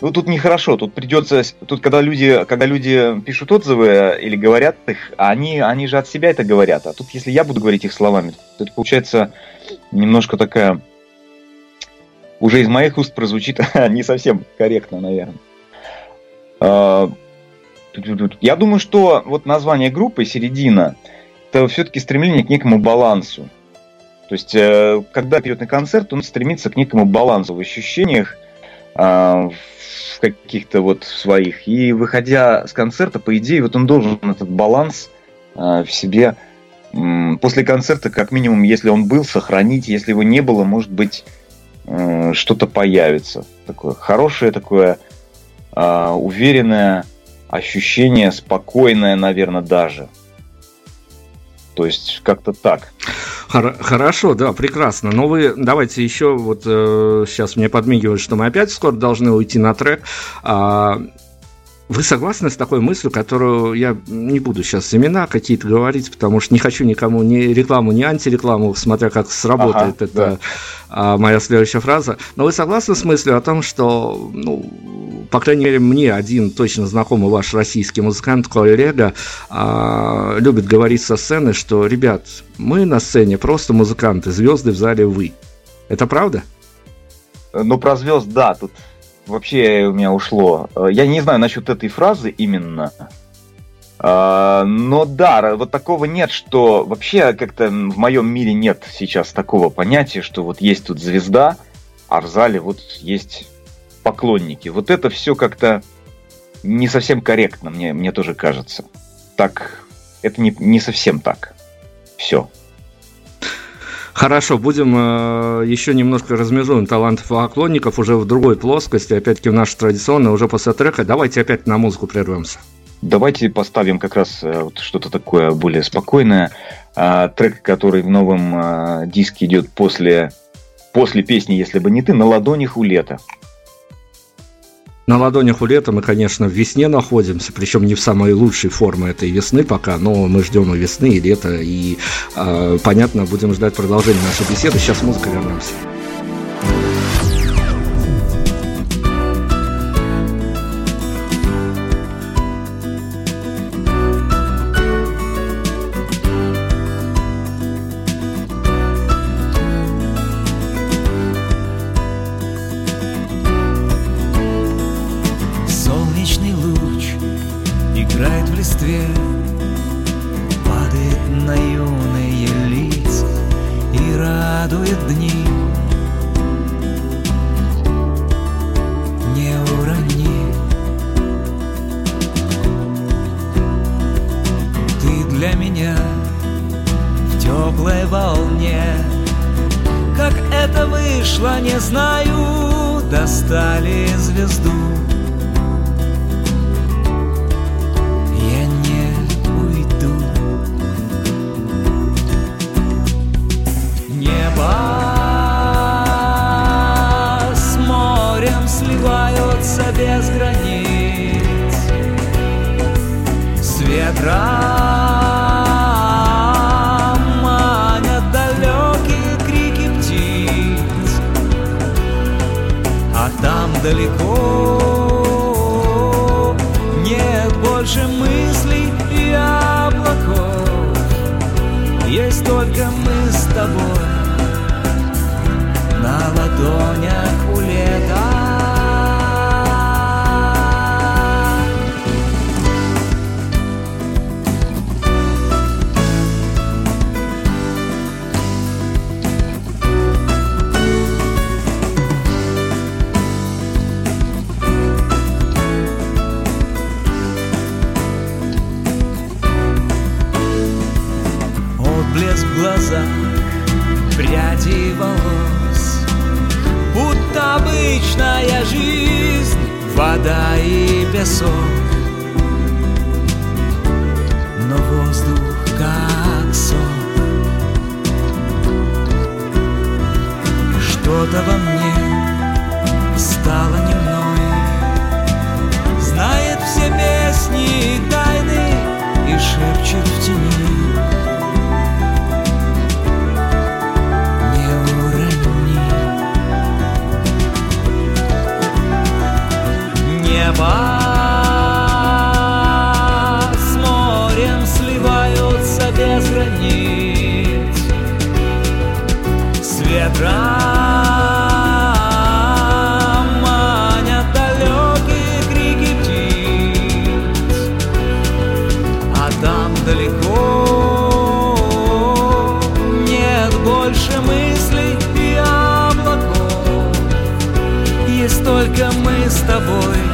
Speaker 3: ну, тут нехорошо, тут придется, тут когда люди, когда люди пишут отзывы или говорят их, они, они же от себя это говорят, а тут если я буду говорить их словами, то это получается немножко такая, уже из моих уст прозвучит не совсем корректно, наверное. А, я думаю, что вот название группы «Середина» это все-таки стремление к некому балансу. То есть, э, когда идет на концерт, он стремится к некому балансу в ощущениях, в каких-то вот своих. И выходя с концерта, по идее, вот он должен этот баланс а, в себе после концерта, как минимум, если он был, сохранить. Если его не было, может быть, э, что-то появится. Такое хорошее, такое а, уверенное ощущение, спокойное, наверное, даже. То есть как-то так.
Speaker 2: Хорошо, да, прекрасно. Но вы давайте еще вот э, сейчас мне подмигивают, что мы опять скоро должны уйти на трек. А, вы согласны с такой мыслью, которую я не буду сейчас имена какие-то говорить, потому что не хочу никому ни рекламу, ни антирекламу, смотря как сработает ага, это да. а, моя следующая фраза. Но вы согласны с мыслью о том, что, ну, по крайней мере, мне один точно знакомый ваш российский музыкант, коллега, а, любит говорить со сцены, что, ребят, мы на сцене просто музыканты, звезды в зале вы. Это правда?
Speaker 3: Ну, про звезд, да, тут вообще у меня ушло. Я не знаю насчет этой фразы именно. Э, но да, вот такого нет, что вообще как-то в моем мире нет сейчас такого понятия, что вот есть тут звезда, а в зале вот есть поклонники. Вот это все как-то не совсем корректно, мне, мне тоже кажется. Так, это не, не совсем так. Все.
Speaker 2: Хорошо, будем э, еще немножко размежуем талантов поклонников уже в другой плоскости, опять-таки в нашей традиционной, уже после трека. Давайте опять на музыку прервемся.
Speaker 3: Давайте поставим как раз э, вот что-то такое более спокойное. А, трек, который в новом а, диске идет после, после песни «Если бы не ты» на ладонях у лета.
Speaker 2: На ладонях у лета мы, конечно, в весне находимся, причем не в самой лучшей форме этой весны пока, но мы ждем и весны, и лета, и, э, понятно, будем ждать продолжения нашей беседы. Сейчас музыка вернемся.
Speaker 4: мыслей и облаков. Есть только мы с тобой На ладонях у лета. глазах пряди волос. Будто обычная жизнь, вода и песок. Но воздух как сон. Что-то во мне стало не мной. Знает все песни и тайны И шепчет в тени. неба с морем сливаются без границ, с ветром манят далекие крики птиц, а там далеко нет больше мыслей и облаков, есть только мы с тобой.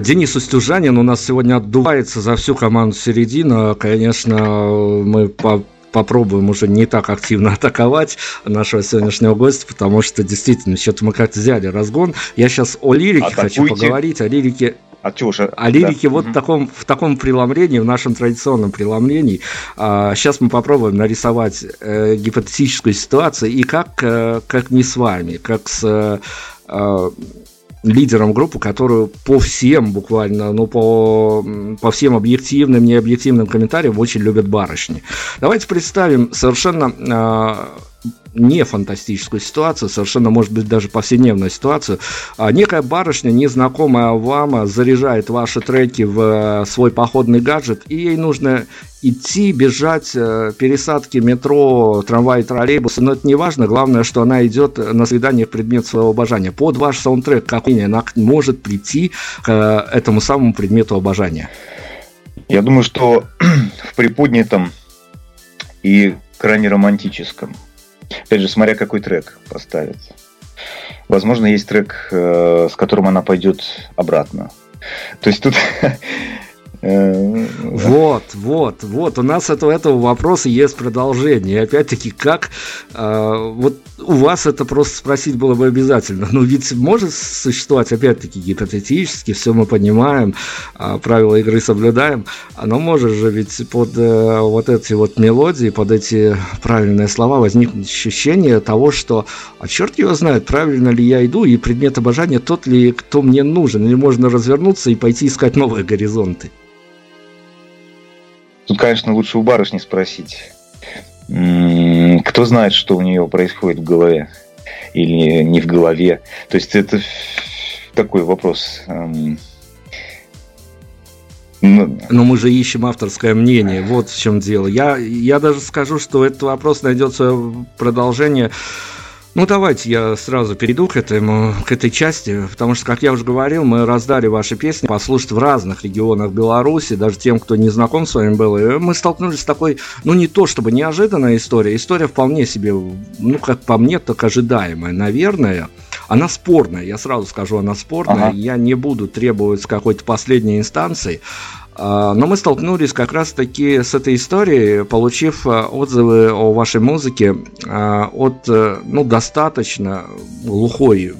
Speaker 2: А, Денис Устюжанин у нас сегодня отдувается за всю команду середина. Конечно, мы по попробуем уже не так активно атаковать нашего сегодняшнего гостя, потому что действительно, что-то мы как-то взяли разгон. Я сейчас о лирике
Speaker 3: Атакуйте.
Speaker 2: хочу поговорить, о лирике
Speaker 3: А
Speaker 2: о лирике
Speaker 3: да.
Speaker 2: вот в таком, в таком преломлении, в нашем традиционном преломлении. А, сейчас мы попробуем нарисовать э, гипотетическую ситуацию, и как, э, как не с вами, как с э, лидером группы, которую по всем буквально, ну, по, по всем объективным, необъективным комментариям очень любят барышни. Давайте представим совершенно э, не фантастическую ситуацию, совершенно, может быть, даже повседневную ситуацию. А, Некая барышня, незнакомая вам, заряжает ваши треки в э, свой походный гаджет, и ей нужно идти, бежать, э, пересадки метро, трамвай, троллейбусы, но это не важно, главное, что она идет на свидание предмет своего обожания. Под ваш саундтрек, как она может прийти к э, этому самому предмету обожания.
Speaker 3: Я думаю, что в приподнятом и крайне романтическом. Опять же, смотря какой трек поставит. Возможно, есть трек, э, с которым она пойдет обратно. То есть тут... э,
Speaker 2: Вот, вот, вот. У нас от этого вопроса есть продолжение. И опять-таки, как э, вот у вас это просто спросить было бы обязательно. Но ведь может существовать, опять-таки, гипотетически, все мы понимаем, э, правила игры соблюдаем. Но может же ведь под э, вот эти вот мелодии, под эти правильные слова возникнуть ощущение того, что, а черт его знает, правильно ли я иду, и предмет обожания тот ли, кто мне нужен, или можно развернуться и пойти искать новые горизонты.
Speaker 3: Конечно, лучше у барышни спросить. Кто знает, что у нее происходит в голове или не в голове. То есть это такой вопрос. эм, ну,
Speaker 2: Но мы же ищем авторское мнение, вот в чем дело. Я, я даже скажу, что этот вопрос найдет свое продолжение. Ну, давайте я сразу перейду к, этому, к этой части, потому что, как я уже говорил, мы раздали ваши песни послушать в разных регионах Беларуси, даже тем, кто не знаком с вами был. И мы столкнулись с такой, ну, не то чтобы неожиданная история, история вполне себе, ну, как по мне, так ожидаемая, наверное. Она спорная, я сразу скажу, она спорная.
Speaker 3: Ага.
Speaker 2: Я не буду требовать какой-то последней инстанции. А, Но мы столкнулись как раз-таки с этой историей, получив а, отзывы о вашей музыке а, от, э, ну, достаточно глухой,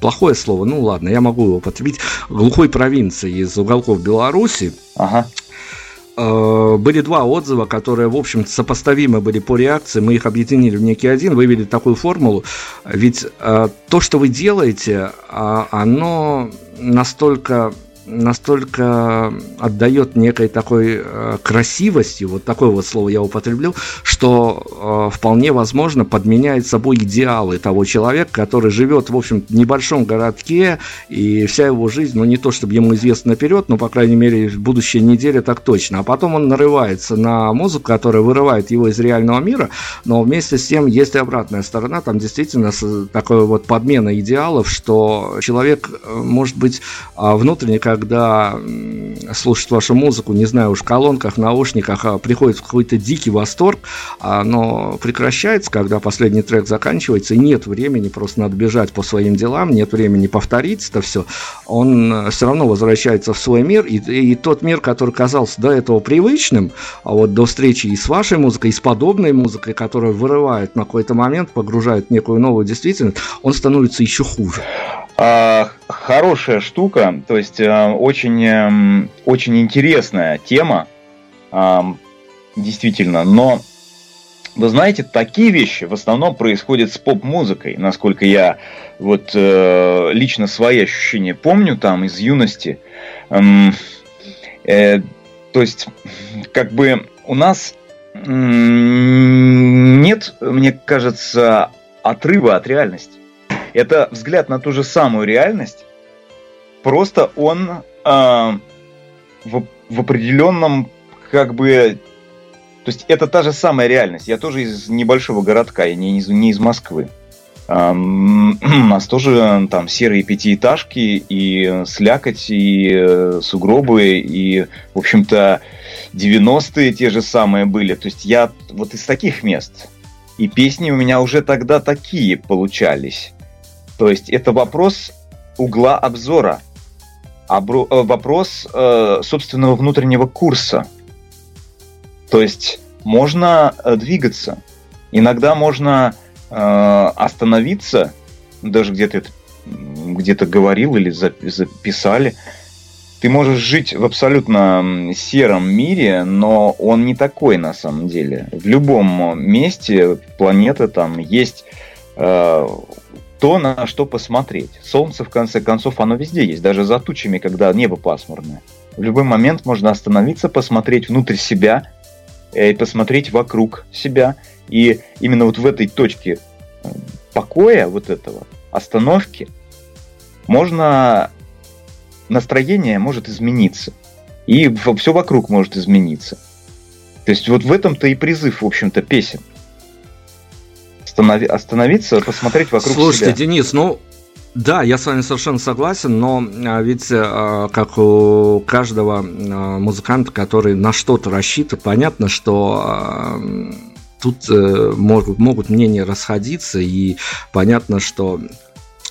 Speaker 2: плохое слово, ну ладно, я могу его употребить, глухой провинции из уголков Беларуси.
Speaker 3: ага.
Speaker 2: Э, Были два отзыва, которые, в общем, сопоставимы были по реакции. Мы их объединили в некий один, вывели такую формулу. Ведь э, то, что вы делаете, а, оно настолько настолько отдает некой такой э, красивостью, вот такое вот слово я употреблю, что э, вполне возможно подменяет собой идеалы того человека, который живет, в общем, в небольшом городке, и вся его жизнь, ну не то чтобы ему известно наперед, но, по крайней мере, в будущей неделе так точно. А потом он нарывается на музыку, которая вырывает его из реального мира, но вместе с тем есть и обратная сторона, там действительно такое вот подмена идеалов, что человек, э, может быть, а, внутренне, когда слушает вашу музыку, не знаю, уж в колонках, наушниках, а, приходит какой-то дикий восторг, но прекращается, когда последний трек заканчивается, и нет времени, просто надо бежать по своим делам, нет времени повторить это все, он э, все равно возвращается в свой мир, и, и тот мир, который казался до этого привычным, а вот до встречи и с вашей музыкой, и с подобной музыкой, которая вырывает на какой-то момент, погружает некую новую действительность, он становится еще хуже.
Speaker 3: А, хорошая штука, то есть а, очень, а, очень интересная тема, действительно, но вы знаете, такие вещи в основном происходят с поп-музыкой, насколько я вот э, лично свои ощущения помню там из юности. Эм, э, то есть, как бы у нас нет, мне кажется, отрыва от реальности. Это взгляд на ту же самую реальность, просто он э, в, в определенном как бы то есть это та же самая реальность. Я тоже из небольшого городка, я не из, не из Москвы. У нас тоже там серые пятиэтажки и слякоть, и э, сугробы, и, в общем-то, 90-е те же самые были. То есть я вот из таких мест. И песни у меня уже тогда такие получались. То есть это вопрос угла обзора, обро- э, вопрос э, собственного внутреннего курса. То есть можно э, двигаться. Иногда можно э, остановиться, даже где-то где-то говорил или записали. Ты можешь жить в абсолютно сером мире, но он не такой на самом деле. В любом месте планеты там есть э, то, на что посмотреть. Солнце, в конце концов, оно везде есть, даже за тучами, когда небо пасмурное. В любой момент можно остановиться, посмотреть внутрь себя и посмотреть вокруг себя. И именно вот в этой точке э, покоя, вот этого, остановки, можно настроение может измениться. И все вокруг может измениться. То есть вот в этом-то и призыв, в общем-то, песен. Останови, остановиться, посмотреть вокруг
Speaker 2: Слушайте,
Speaker 3: себя.
Speaker 2: Слушайте, Денис, ну да, я с вами совершенно согласен, но а, ведь а, как у каждого а, музыканта, который на что-то рассчитывает, понятно, что тут э, могут, могут мнения расходиться, и понятно, что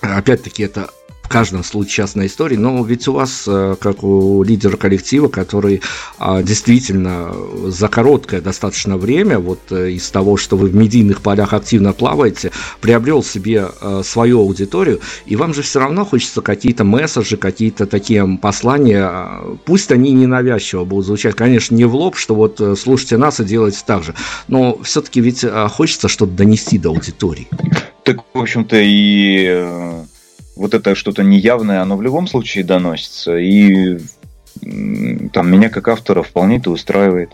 Speaker 2: опять-таки это в каждом случае частная история, но ведь у вас, э, как у лидера коллектива, который а, действительно за короткое достаточно время, вот э, из того, что вы в медийных полях активно плаваете, приобрел себе э, свою аудиторию, и вам же все равно хочется какие-то месседжи, какие-то такие послания, пусть они ненавязчиво будут звучать, конечно, не в лоб, что вот слушайте нас и делайте так же, но все-таки ведь хочется что-то донести до аудитории.
Speaker 3: Так, в общем-то, и вот это что-то неявное, оно в любом случае доносится. И там меня как автора вполне это устраивает.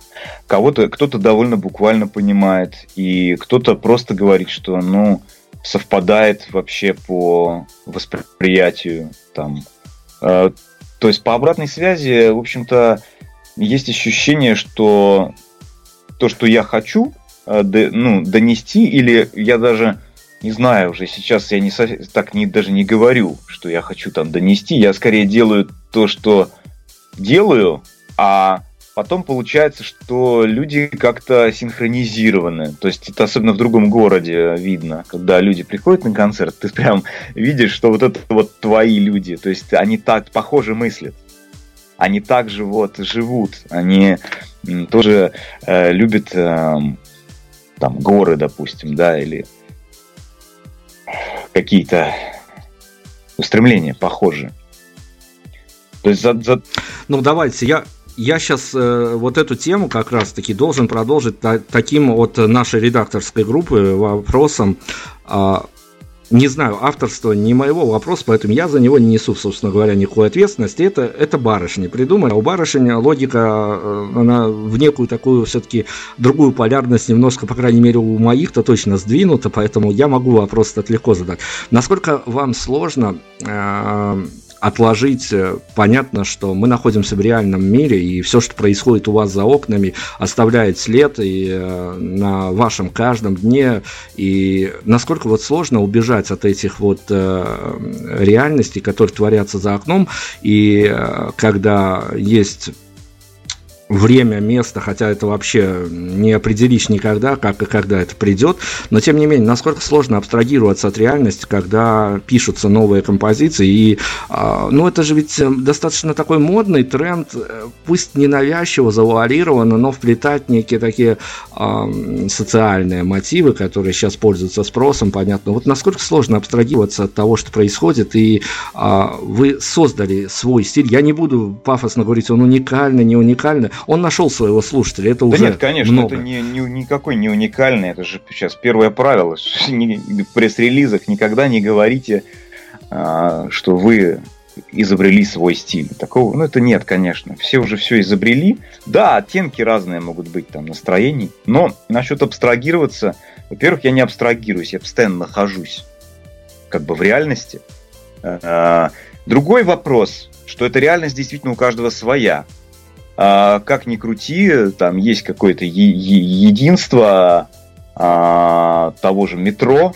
Speaker 3: Кого-то, кто-то довольно буквально понимает, и кто-то просто говорит, что ну совпадает вообще по восприятию там. Э, то есть по обратной связи, в общем-то, есть ощущение, что то, что я хочу, э, ну, донести, или я даже не знаю уже, сейчас я не так не, даже не говорю, что я хочу там донести, я скорее делаю то, что делаю, а потом получается, что люди как-то синхронизированы. То есть это особенно в другом городе видно, когда люди приходят на концерт, ты прям видишь, что вот это вот твои люди, то есть они так похоже мыслят. Они также вот живут, они тоже э, любят э, там горы, допустим, да, или какие-то устремления похожие.
Speaker 2: То есть за, за... Ну давайте, я, я сейчас э, вот эту тему как раз-таки должен продолжить та, таким от нашей редакторской группы вопросом. Э, не знаю, авторство не моего вопроса, поэтому я за него не несу, собственно говоря, никакой ответственности. Это, это барышни придумали. А у барышни логика, э, она в некую такую все-таки другую полярность немножко, по крайней мере, у моих-то точно сдвинута, поэтому я могу вопрос этот легко задать. Насколько вам сложно э, отложить. Э, понятно, что мы находимся в реальном мире, и все, что происходит у вас за окнами, оставляет след и э, на вашем каждом дне. И насколько вот сложно убежать от этих вот э, реальностей, которые творятся за окном, и когда есть время, место, хотя это вообще не определишь никогда, как и когда это придет, но тем не менее, насколько сложно абстрагироваться от реальности, когда пишутся новые композиции, и, а, ну, это же ведь достаточно такой модный тренд, э, пусть ненавязчиво, завуалированно, но вплетать некие такие э, социальные мотивы, которые сейчас пользуются спросом, понятно. Вот насколько сложно абстрагироваться от того, что происходит, и э, вы создали свой стиль. Я не буду пафосно говорить, он уникальный, не уникальный, он нашел своего слушателя, это да уже
Speaker 3: нет, конечно, много. это не, не, никакой не уникальный, это же сейчас первое правило, в пресс-релизах никогда не говорите, а, что вы изобрели свой стиль. Такого, ну это нет, конечно. Все уже все изобрели. Да, оттенки разные могут быть там настроений, но насчет абстрагироваться, во-первых, я не абстрагируюсь, я постоянно нахожусь как бы в реальности. А, другой вопрос, что эта реальность действительно у каждого своя а, как ни крути, там есть какое-то единство а, того же метро.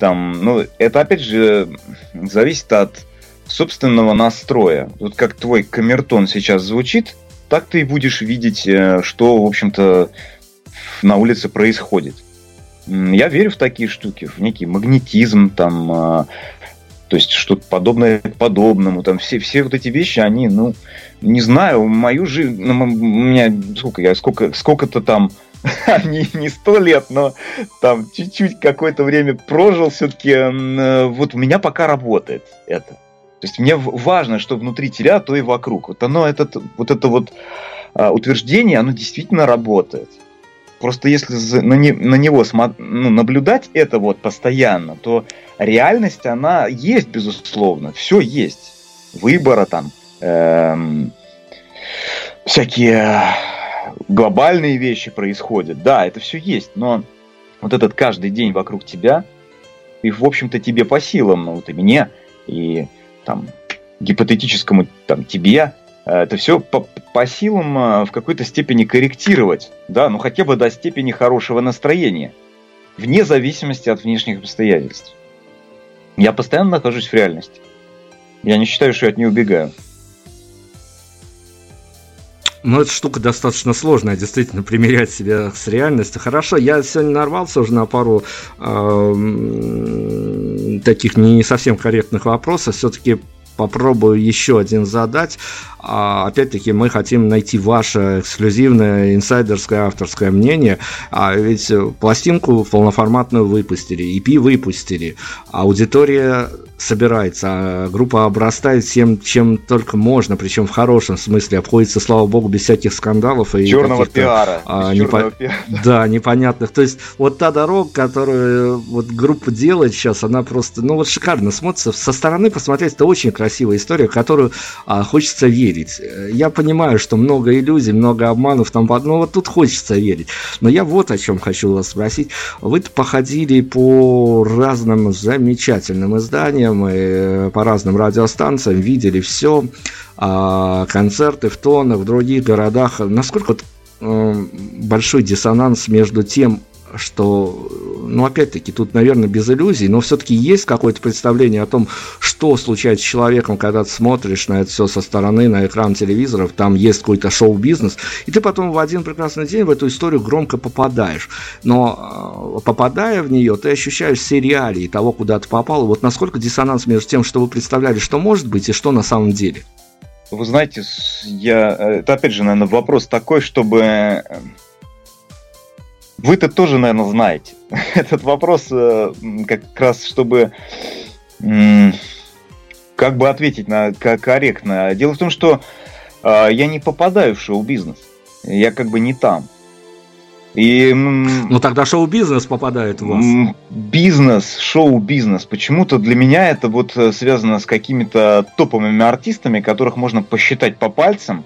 Speaker 3: Там, ну, это опять же зависит от собственного настроя. Вот как твой камертон сейчас звучит, так ты и будешь видеть, э, что, в общем-то, на улице происходит. Я верю в такие штуки, в некий магнетизм, там, а, то есть что-то подобное подобному, там все, все вот эти вещи, они, ну, не знаю, мою жизнь, ну, у меня сколько я, сколько, сколько-то там, не, не сто лет, но там чуть-чуть какое-то время прожил, все-таки вот у меня пока работает это. То есть мне важно, что внутри тебя, то и вокруг. Вот оно, этот, вот это вот а, утверждение, оно действительно работает. Просто если на, не, на него ну, наблюдать это вот постоянно, то реальность, она есть, безусловно. Все есть. Выбора там, эм, всякие глобальные вещи происходят. Да, это все есть, но вот этот каждый день вокруг тебя, и, в общем-то, тебе по силам, ну, вот и мне, и там гипотетическому там тебе, это все по, по силам э, в какой-то степени корректировать, да, ну хотя бы до степени хорошего настроения, вне зависимости от внешних обстоятельств. Я постоянно нахожусь в реальности. Я не считаю, что я от нее убегаю.
Speaker 2: Ну, эта штука достаточно сложная, действительно, примерять себя с реальностью. Хорошо, я сегодня нарвался уже на пару э, таких не совсем корректных вопросов. Все-таки попробую еще один задать. А, опять-таки, мы хотим найти ваше эксклюзивное инсайдерское авторское мнение. А ведь пластинку полноформатную выпустили, EP выпустили, аудитория собирается, а группа обрастает всем, чем только можно, причем в хорошем смысле, обходится, слава богу, без всяких скандалов и
Speaker 3: черного пиара.
Speaker 2: А, непо... пиара. Да, непонятных. То есть вот та дорога, которую вот группа делает сейчас, она просто, ну вот шикарно смотрится. Со стороны посмотреть, это очень красивая история, которую а, хочется верить. Я понимаю, что много иллюзий, много обманов, там, ну вот тут хочется верить. Но я вот о чем хочу вас спросить. Вы-то походили по разным замечательным изданиям, мы э, по разным радиостанциям видели все, а, концерты в Тонах, в других городах. Насколько э, большой диссонанс между тем, что, ну, опять-таки, тут, наверное, без иллюзий, но все-таки есть какое-то представление о том, что случается с человеком, когда ты смотришь на это все со стороны, на экран телевизоров, там есть какой-то шоу-бизнес, и ты потом в один прекрасный день в эту историю громко попадаешь. Но э, попадая в нее, ты ощущаешь все реалии того, куда ты попал. Вот насколько диссонанс между тем, что вы представляли, что может быть, и что на самом деле?
Speaker 3: Вы знаете, я, э, это опять же, наверное, вопрос такой, чтобы э, вы-то тоже, наверное, знаете. Этот вопрос э, как раз, чтобы как бы ответить на как корректно. Дело в том, что э, я не попадаю в шоу-бизнес. Я как бы не там.
Speaker 2: И, ну тогда шоу-бизнес попадает в вас.
Speaker 3: Бизнес, шоу-бизнес. Почему-то для меня это вот э, связано с какими-то топовыми артистами, которых можно посчитать по пальцам,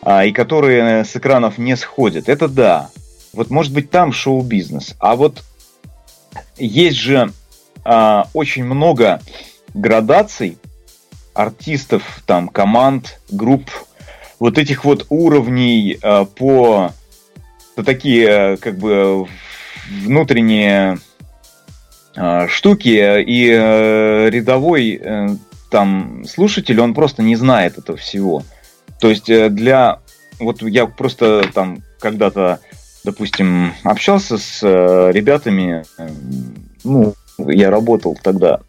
Speaker 3: а, и которые с экранов не сходят. Это да. Вот может быть там шоу-бизнес. А вот есть же а, очень много градаций артистов, там, команд, групп, вот этих вот уровней а, по это такие э, как бы внутренние э, штуки, и э, рядовой там слушатель, он просто не знает этого всего. То есть для... Вот я просто там когда-то, допустим, общался с ребятами, ну, я работал тогда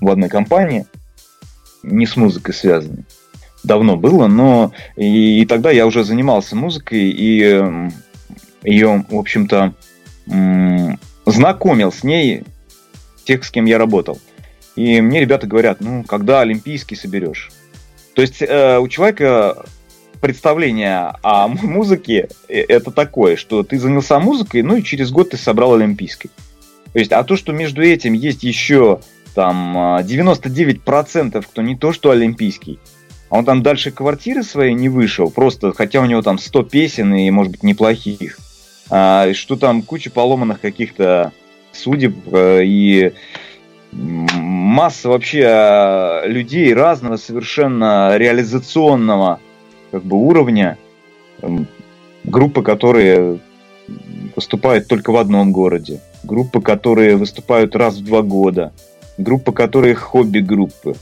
Speaker 3: в одной компании, не с музыкой связанной. Давно было, но и, и тогда я уже занимался музыкой, и ее, в общем-то, знакомил с ней тех, с кем я работал. И мне ребята говорят, ну, когда Олимпийский соберешь? То есть э, у человека представление о музыке э, это такое, что ты занялся музыкой, ну и через год ты собрал Олимпийский. То есть, а то, что между этим есть еще там 99%, кто не то, что Олимпийский, а он там дальше квартиры своей не вышел, просто, хотя у него там 100 песен и, может быть, неплохих а, что там куча поломанных каких-то судеб э, и масса вообще а, людей разного совершенно реализационного как бы уровня, группы, которые выступают только в одном городе, группы, которые выступают раз в два года, группы, которые хобби-группы,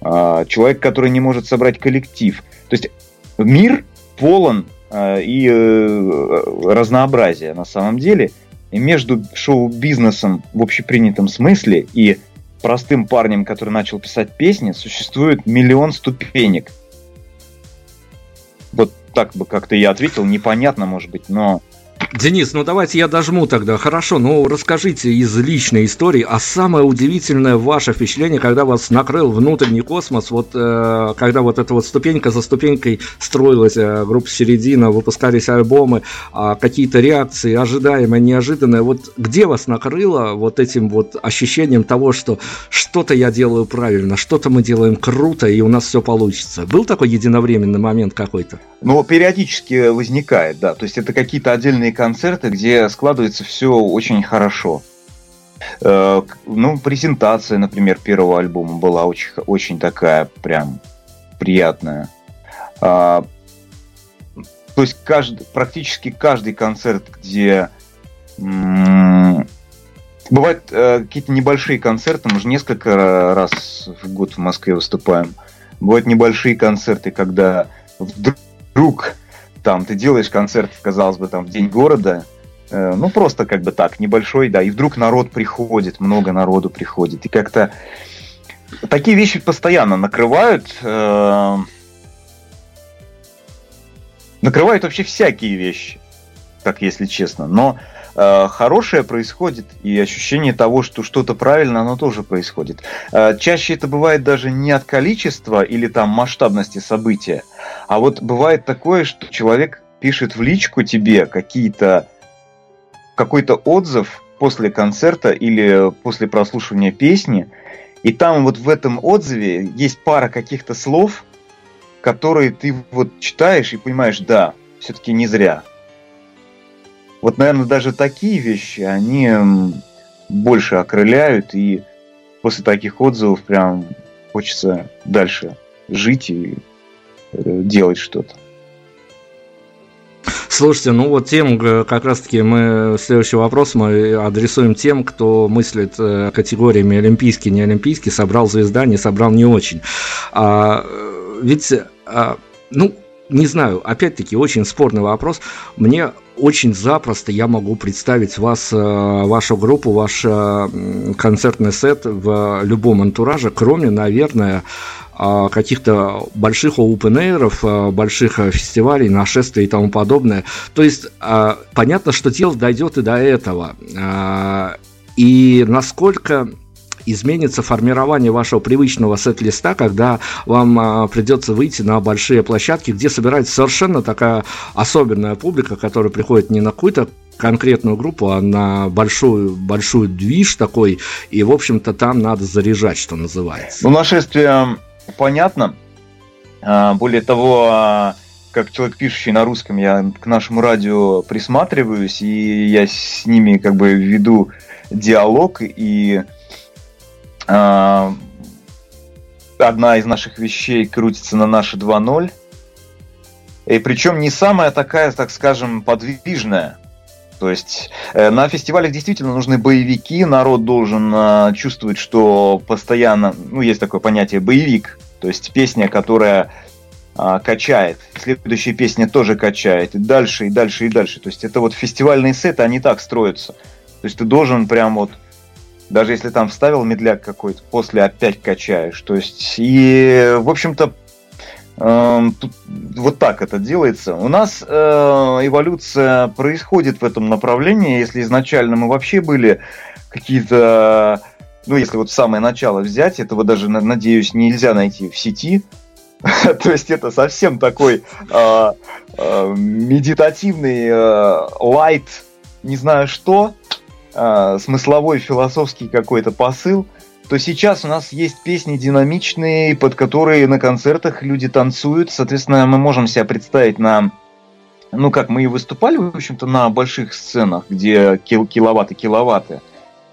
Speaker 3: а, человек, который не может собрать коллектив. То есть мир полон Э, и э, разнообразие на самом деле. И между шоу-бизнесом в общепринятом смысле и простым парнем, который начал писать песни, существует миллион ступенек. Так бы как-то я ответил, непонятно, может быть, но
Speaker 2: Денис, ну давайте я дожму тогда. Хорошо, ну расскажите из личной истории, а самое удивительное ваше впечатление, когда вас накрыл внутренний космос, вот э, когда вот эта вот ступенька за ступенькой строилась э, группа «Середина», выпускались альбомы, э, какие-то реакции ожидаемые, неожиданные. Вот где вас накрыло вот этим вот ощущением того, что что-то я делаю правильно, что-то мы делаем круто, и у нас все получится? Был такой единовременный момент какой-то?
Speaker 3: Ну, периодически возникает, да. То есть это какие-то отдельные концерты, где складывается все очень хорошо. Э, ну, презентация, например, первого альбома была очень, очень такая прям приятная. А, то есть каждый, практически каждый концерт, где бывают э, какие-то небольшие концерты, мы же несколько раз в год в Москве выступаем. Бывают небольшие концерты, когда вдруг там ты делаешь концерт, казалось бы, там в день города, э, ну просто как бы так, небольшой, да, и вдруг народ приходит, много народу приходит, и как-то такие вещи постоянно накрывают, э, накрывают вообще всякие вещи, так если честно, но хорошее происходит, и ощущение того, что что-то правильно, оно тоже происходит. Э, чаще это бывает даже не от количества или там масштабности события, а вот бывает такое, что человек пишет в личку тебе какие-то какой-то отзыв после концерта или после прослушивания песни, и там вот в этом отзыве есть пара каких-то слов, которые ты вот читаешь и понимаешь, да, все-таки не зря. Вот, наверное, даже такие вещи, они больше окрыляют, и после таких отзывов прям хочется дальше жить и э, делать что-то.
Speaker 2: Слушайте, ну вот тем как раз-таки мы следующий вопрос мы адресуем тем, кто мыслит э, категориями олимпийский, не олимпийский, собрал звезда, не собрал не очень. А, ведь, а, ну, не знаю, опять-таки очень спорный вопрос. Мне очень запросто я могу представить вас, э, вашу группу, ваш э, концертный сет в любом антураже, кроме, наверное, э, каких-то больших open больших фестивалей, нашествий и тому подобное. То есть понятно, что дело дойдет и до этого. И насколько изменится формирование вашего привычного сет-листа, когда вам а, придется выйти на большие площадки, где собирается совершенно такая особенная публика, которая приходит не на какую-то конкретную группу, а на большую, большую движ такой, и, в общем-то, там надо заряжать, что называется.
Speaker 3: Ну, нашествие понятно. А, более того, а, как человек, пишущий на русском, я к нашему радио присматриваюсь, и я с ними как бы веду диалог, и одна из наших вещей крутится на наши 2.0, и причем не самая такая, так скажем, подвижная. То есть э, на фестивалях действительно нужны боевики, народ должен э, чувствовать, что постоянно, ну, есть такое понятие боевик, то есть песня, которая а, качает. Следующая песня тоже качает. И дальше, и дальше, и дальше. То есть это вот фестивальные сеты, они так строятся. То есть ты должен прям вот, даже если там вставил медляк какой-то, после опять качаешь. То есть, и, в общем-то, э, тут вот так это делается. У нас э, эволюция происходит в этом направлении. Если изначально мы вообще были какие-то ну, если вот самое начало взять, этого даже, надеюсь, нельзя найти в сети, То есть это совсем такой э, э, медитативный э, лайт, не знаю что, э, смысловой философский какой-то посыл. То сейчас у нас есть песни динамичные, под которые на концертах люди танцуют. Соответственно, мы можем себя представить на ну, как мы и выступали, в общем-то, на больших сценах, где кил киловатты-киловатты.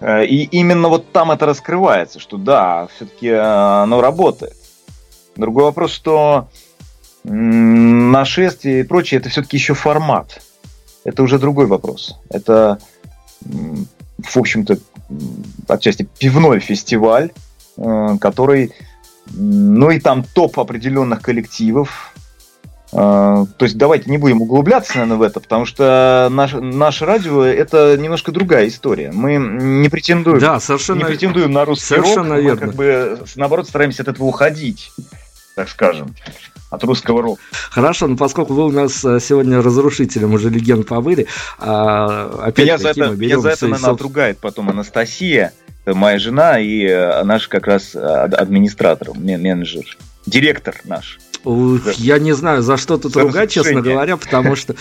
Speaker 3: И именно вот там это раскрывается, что да, все-таки оно работает. Другой вопрос, что нашествие и прочее, это все-таки еще формат. Это уже другой вопрос. Это, в общем-то, отчасти пивной фестиваль, э, который, ну и там топ определенных коллективов. Э, то есть давайте не будем углубляться, наверное, в это, потому что наш, наше радио это немножко другая история. Мы не претендуем,
Speaker 2: да, совершенно,
Speaker 3: не претендуем на русский
Speaker 2: совершенно
Speaker 3: рок,
Speaker 2: верно.
Speaker 3: мы как бы наоборот стараемся от этого уходить так скажем, от русского рока.
Speaker 2: Хорошо, но поскольку вы у нас э, сегодня разрушителем уже легенд побыли, а, опять
Speaker 3: меня за это, меня за это наверное, отругает потом Анастасия, моя жена и э, наш как раз э, администратор, менеджер, директор наш.
Speaker 2: Я не знаю, за что тут ругать, честно говоря, потому что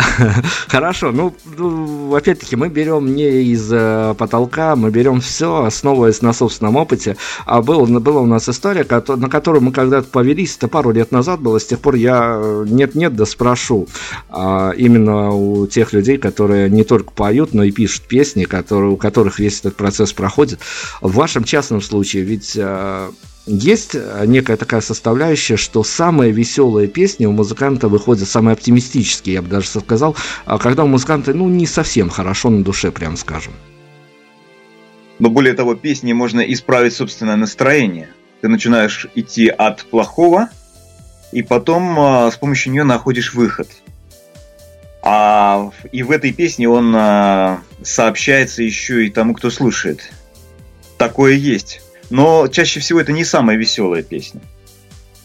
Speaker 2: Хорошо, ну, ну, опять-таки, мы берем не из э, потолка, мы берем все, основываясь на собственном опыте. А был, была у нас история, на которую мы когда-то повелись, это пару лет назад было, с тех пор я э, нет-нет, да спрошу. А, именно у тех людей, которые не только поют, но и пишут песни, которые, у которых весь этот процесс проходит. В вашем частном случае, ведь э, есть э, некая такая составляющая, что самые веселые песни у музыканта выходят, самые оптимистические, я бы даже сказал, а когда у музыканта, ну, не совсем хорошо на душе, прям скажем.
Speaker 3: Но более того, песни можно исправить собственное настроение. Ты начинаешь идти от плохого, и потом а, с помощью нее находишь выход. А и в этой песне он а, сообщается еще и тому, кто слушает. Такое есть. Но чаще всего это не самая веселая песня.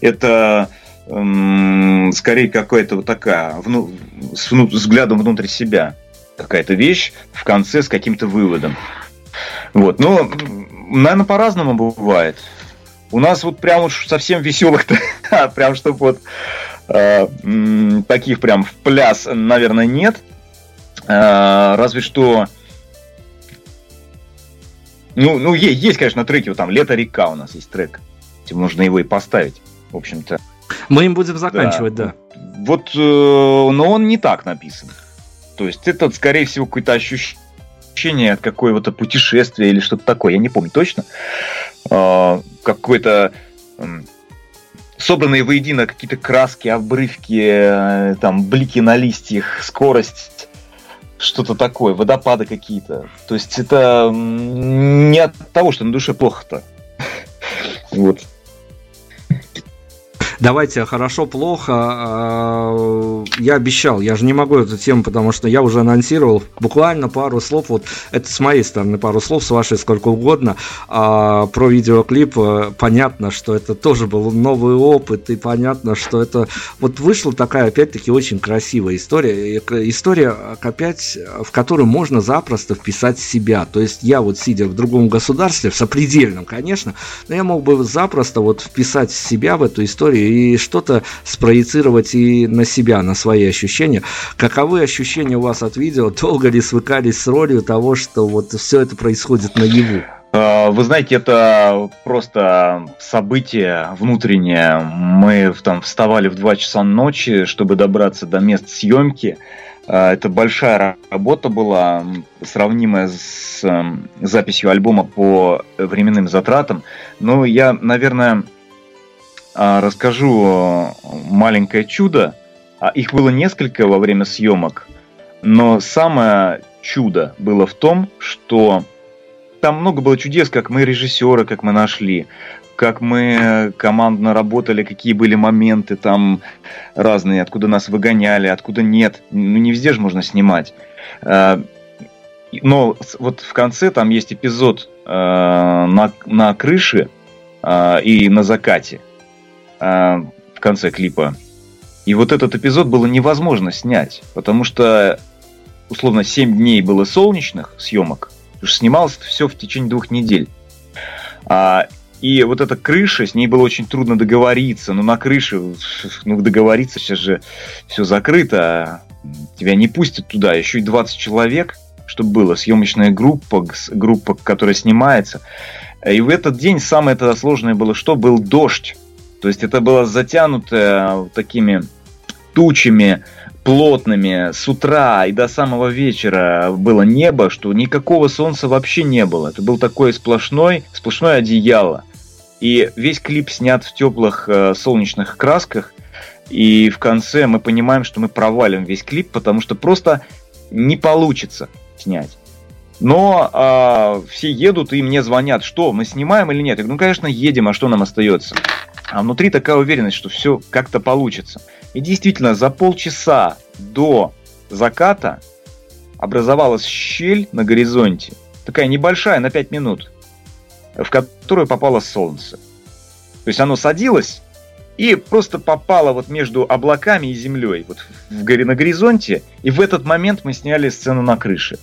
Speaker 3: Это эм, скорее какая-то вот такая, вну, с вну, взглядом внутрь себя. Какая-то вещь в конце с каким-то выводом. Вот. Но, наверное, по-разному бывает. У нас вот прям уж совсем веселых-то, прям чтобы вот э, таких прям в пляс, наверное, нет. Э, разве что ну, ну есть, есть, конечно, треки, вот там «Лето река» у нас есть трек. Можно его и поставить, в общем-то.
Speaker 2: Мы им будем заканчивать, да.
Speaker 3: да. Вот, э, но он не так написан. То есть это, скорее всего, какое-то ощущение от какого-то путешествия или что-то такое, я не помню точно. Э, какой-то э, собранные воедино какие-то краски, обрывки, э, там, блики на листьях, скорость что-то такое, водопады какие-то. То есть это не от того, что на душе плохо-то. Вот.
Speaker 2: Давайте, хорошо, плохо. А, я обещал, я же не могу эту тему, потому что я уже анонсировал буквально пару слов. Вот это с моей стороны пару слов, с вашей сколько угодно. А, про видеоклип э, понятно, что это тоже был новый опыт, и понятно, что это вот вышла такая, опять-таки, очень красивая история. История, опять, в которую можно запросто вписать себя. То есть я вот сидя в другом государстве, в сопредельном, конечно, но я мог бы запросто вот вписать себя в эту историю и что-то спроецировать и на себя, на свои ощущения. Каковы ощущения у вас от видео? Долго ли свыкались с ролью того, что вот все это происходит наяву?
Speaker 3: А, вы знаете, это просто событие внутреннее. Мы там вставали в 2 часа ночи, чтобы добраться до мест съемки. А, это большая работа была, сравнимая с записью альбома по временным затратам. Но я, наверное, расскажу маленькое чудо. Их было несколько во время съемок, но самое чудо было в том, что там много было чудес, как мы режиссеры, как мы нашли, как мы командно работали, какие были моменты там разные, откуда нас выгоняли, откуда нет. Ну, не везде же можно снимать. Э, но вот в конце там есть эпизод э, на, на крыше э, и на закате в конце клипа. И вот этот эпизод было невозможно снять, потому что условно 7 дней было солнечных съемок, Потому что снималось все в течение двух недель. А, и вот эта крыша, с ней было очень трудно договориться. Ну, на крыше, ну, договориться, сейчас же все закрыто. Тебя не пустят туда. Еще и 20 человек, чтобы было. Съемочная группа, группа, которая снимается. И в этот день самое это сложное было, что был дождь. То есть это было затянуто такими тучами, плотными с утра и до самого вечера было небо, что никакого солнца вообще не было. Это был такой сплошной, сплошное одеяло. И весь клип снят в теплых э, солнечных красках. И в конце мы понимаем, что мы провалим весь клип, потому что просто не получится снять. Но э, все едут и мне звонят, что мы снимаем или нет. Я говорю, ну конечно едем, а что нам остается? А внутри такая уверенность, что все как-то получится. И действительно, за полчаса до заката образовалась щель на горизонте, такая небольшая, на 5 минут, в которую попало солнце. То есть оно садилось и просто попало вот между облаками и землей, вот в, горе на горизонте, и в этот момент мы сняли сцену на крыше.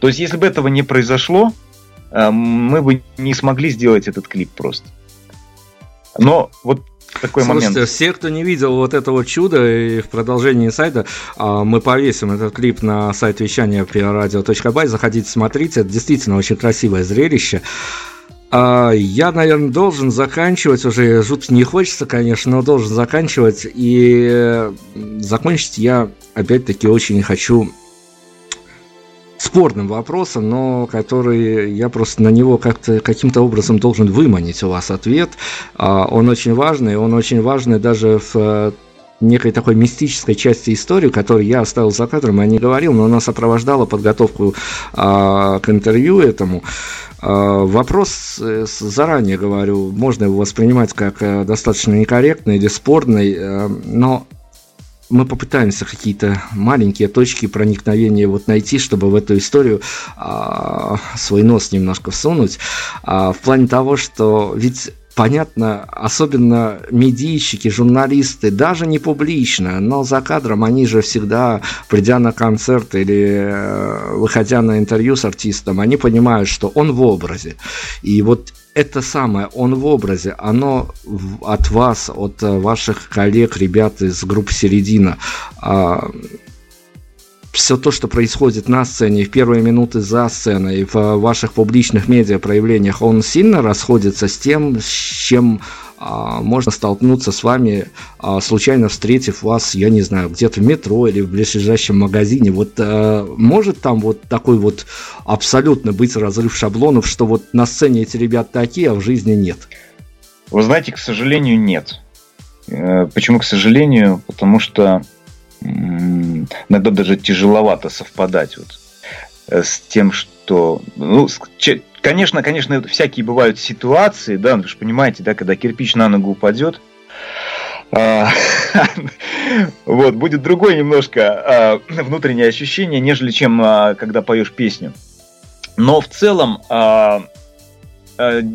Speaker 3: То есть если бы этого не произошло, э, мы бы не смогли сделать этот клип просто. Но вот такой Слушайте, момент.
Speaker 2: все, кто не видел вот этого чуда, и в продолжении сайта а, мы повесим этот клип на сайт вещания при радио.бай, заходите, смотрите, это действительно очень красивое зрелище. А, я, наверное, должен заканчивать уже, жутко не хочется, конечно, но должен заканчивать, и закончить я опять-таки очень хочу спорным вопросом, но который я просто на него как-то каким-то образом должен выманить у вас ответ. А, он очень важный, он очень важный даже в э, некой такой мистической части истории, которую я оставил за кадром, я не говорил, но она сопровождала подготовку а, к интервью этому. А, вопрос, э, заранее говорю, можно его воспринимать как э, достаточно некорректный или спорный, но мы попытаемся какие-то маленькие точки проникновения вот найти, чтобы в эту историю а, свой нос немножко всунуть. А, в плане того, что ведь понятно, особенно медийщики, журналисты, даже не публично, но за кадром они же всегда, придя на концерт или э, выходя на интервью с артистом, они понимают, что он в образе. И вот это самое, он в образе, оно от вас, от э, ваших коллег, ребят из группы «Середина», а, все то, что происходит на сцене, в первые минуты за сценой, в ваших публичных медиа проявлениях, он сильно расходится с тем, с чем можно столкнуться с вами, а, случайно встретив вас, я не знаю, где-то в метро или в ближайшем магазине. Вот а, может там вот такой вот абсолютно быть разрыв шаблонов, что вот на сцене эти ребята такие, а в жизни нет?
Speaker 3: Вы знаете, к сожалению, нет. Э, почему, к сожалению? Потому что иногда даже тяжеловато совпадать вот э, с тем, что... Ну, конечно, конечно, всякие бывают ситуации, да, вы же понимаете, да, когда кирпич на ногу упадет, а, вот, будет другое немножко а, внутреннее ощущение, нежели чем а, когда поешь песню. Но в целом, я,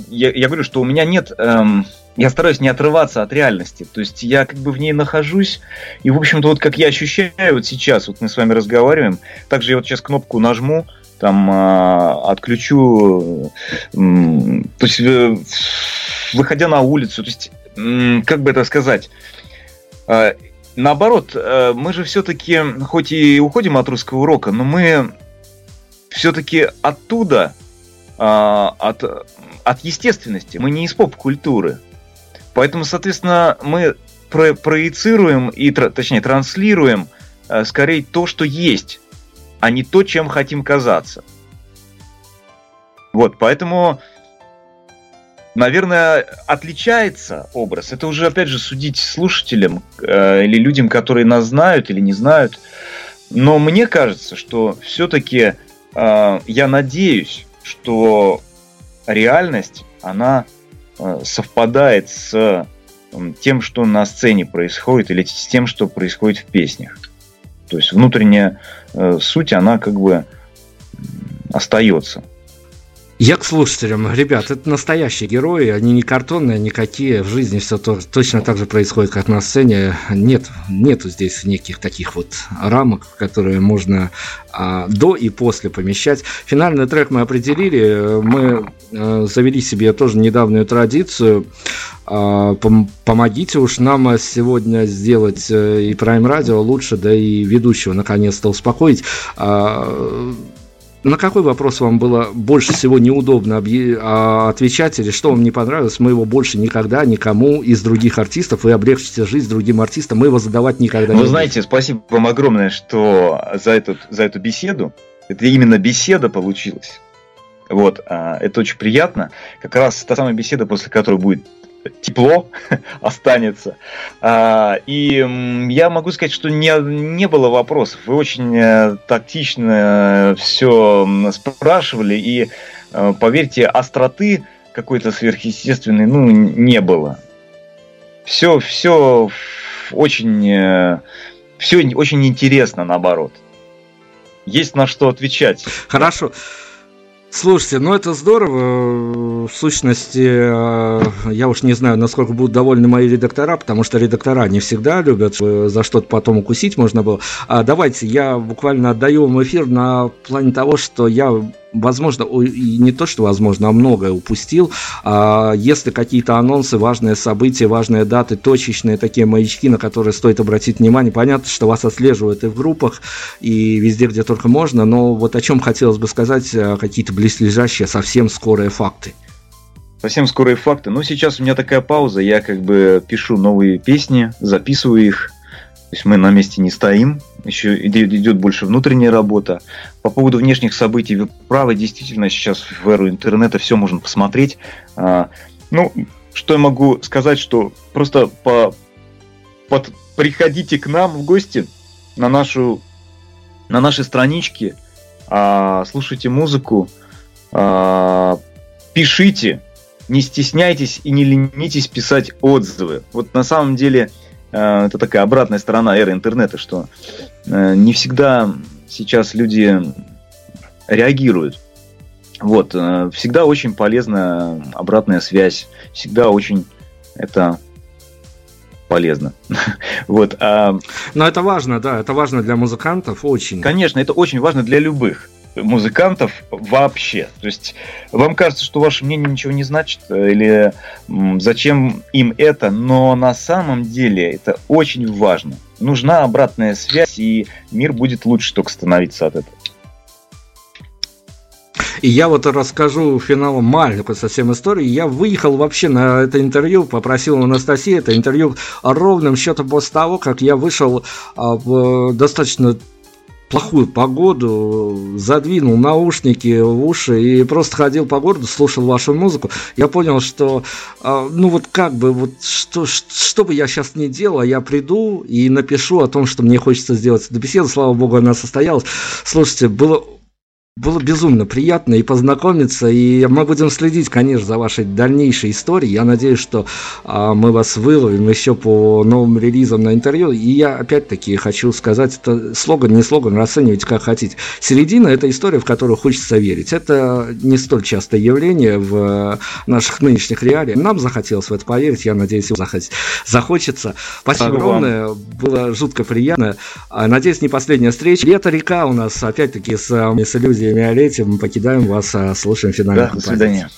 Speaker 3: я говорю, что у меня нет эм, я стараюсь не отрываться от реальности. То есть я как бы в ней нахожусь. И, в общем-то, вот как я ощущаю вот сейчас, вот мы с вами разговариваем, также я вот сейчас кнопку нажму, там э, отключу, то есть э, выходя на улицу, то есть как бы это сказать, э, наоборот, э, мы же все-таки, хоть и уходим от русского урока, но мы все-таки оттуда, а, от, от естественности, мы не из поп-культуры. Поэтому, соответственно, мы про проецируем и, точнее, транслируем э, скорее то, что есть, а не то, чем хотим казаться. Вот, поэтому, наверное, отличается образ. Это уже, опять же, судить слушателям э, или людям, которые нас знают или не знают. Но мне кажется, что все-таки э, я надеюсь, что реальность, она э, совпадает с тем, что на сцене происходит, или с тем, что происходит в песнях. То есть внутренняя э, суть, она как бы остается.
Speaker 2: Я к слушателям, ребят, это настоящие герои, они не картонные никакие, в жизни все то, точно так же происходит, как на сцене. Нет, нету здесь неких таких вот рамок, которые можно а, до и после помещать. Финальный трек мы определили, мы а, завели себе тоже недавнюю традицию. А, пом- помогите уж нам сегодня сделать э, и Prime Radio лучше, да и ведущего наконец-то успокоить. А, на какой вопрос вам было больше всего неудобно а, отвечать или что вам не понравилось? Мы его больше никогда никому из других артистов, вы облегчите жизнь другим артистам, мы его задавать никогда
Speaker 3: Вы не знаете, будем. спасибо вам огромное, что за эту, за эту беседу, это именно беседа получилась. Вот, а, это очень приятно. Как раз та самая беседа, после которой будет тепло останется. А, и я могу сказать, что не, не было вопросов. Вы очень э, тактично все спрашивали, и, э, поверьте, остроты какой-то сверхъестественной, ну, не было. Все, все очень, э, все очень интересно, наоборот. Есть на что отвечать.
Speaker 2: Хорошо. Слушайте, ну это здорово. В сущности, э, я уж не знаю, насколько будут довольны мои редактора, потому что редактора не всегда любят за что-то потом укусить можно было. А давайте, я буквально отдаю вам эфир на плане того, что я возможно, и не то, что возможно, а многое упустил. А если какие-то анонсы, важные события, важные даты, точечные такие маячки, на которые стоит обратить внимание, понятно, что вас отслеживают и в группах, и везде, где только можно, но вот о чем хотелось бы сказать, а, какие-то близлежащие, совсем скорые факты.
Speaker 3: Совсем скорые факты. Ну, сейчас у меня такая пауза, я как бы пишу новые песни, записываю их, то есть мы на месте не стоим, еще идет больше внутренняя работа. По поводу внешних событий, вы правы, действительно, сейчас в эру интернета все можно посмотреть. А, ну, что я могу сказать, что просто по, под, приходите к нам в гости на нашу на наши странички, а, слушайте музыку, а, пишите, не стесняйтесь и не ленитесь писать отзывы. Вот на самом деле это такая обратная сторона эры интернета, что э, не всегда сейчас люди реагируют. Вот, э, всегда очень полезна обратная связь, всегда очень это полезно. вот,
Speaker 2: а... Но это важно, да, это важно для музыкантов очень.
Speaker 3: Конечно, это очень важно для любых музыкантов вообще. То есть вам кажется, что ваше мнение ничего не значит, э, или зачем им это, но на самом деле это очень важно. Нужна обратная связь, и мир будет лучше только становиться от этого.
Speaker 2: И я вот расскажу финалом маленькую совсем историю. Я выехал вообще на это интервью, попросил Анастасии это интервью ровным счетом после того, как я вышел а, в достаточно плохую погоду, задвинул наушники в уши и просто ходил по городу, слушал вашу музыку, я понял, что, а, ну вот как бы, вот что, что бы я сейчас ни делал, я приду и напишу о том, что мне хочется сделать эту беседу, слава богу, она состоялась. Слушайте, было было безумно приятно и познакомиться, и мы будем следить, конечно, за вашей дальнейшей историей. Я надеюсь, что а, мы вас выловим еще по новым релизам на интервью. И я опять-таки хочу сказать, это слоган, не слоган, расценивайте как хотите. Середина – это история, в которую хочется верить. Это не столь частое явление в наших нынешних реалиях. Нам захотелось в это поверить, я надеюсь, вам захочется. Спасибо огромное, вам. было жутко приятно. А, надеюсь, не последняя встреча. Лето-река у нас, опять-таки, с, с иллюзией Виолетте. Мы покидаем вас, а слушаем финальную
Speaker 3: да, До свидания.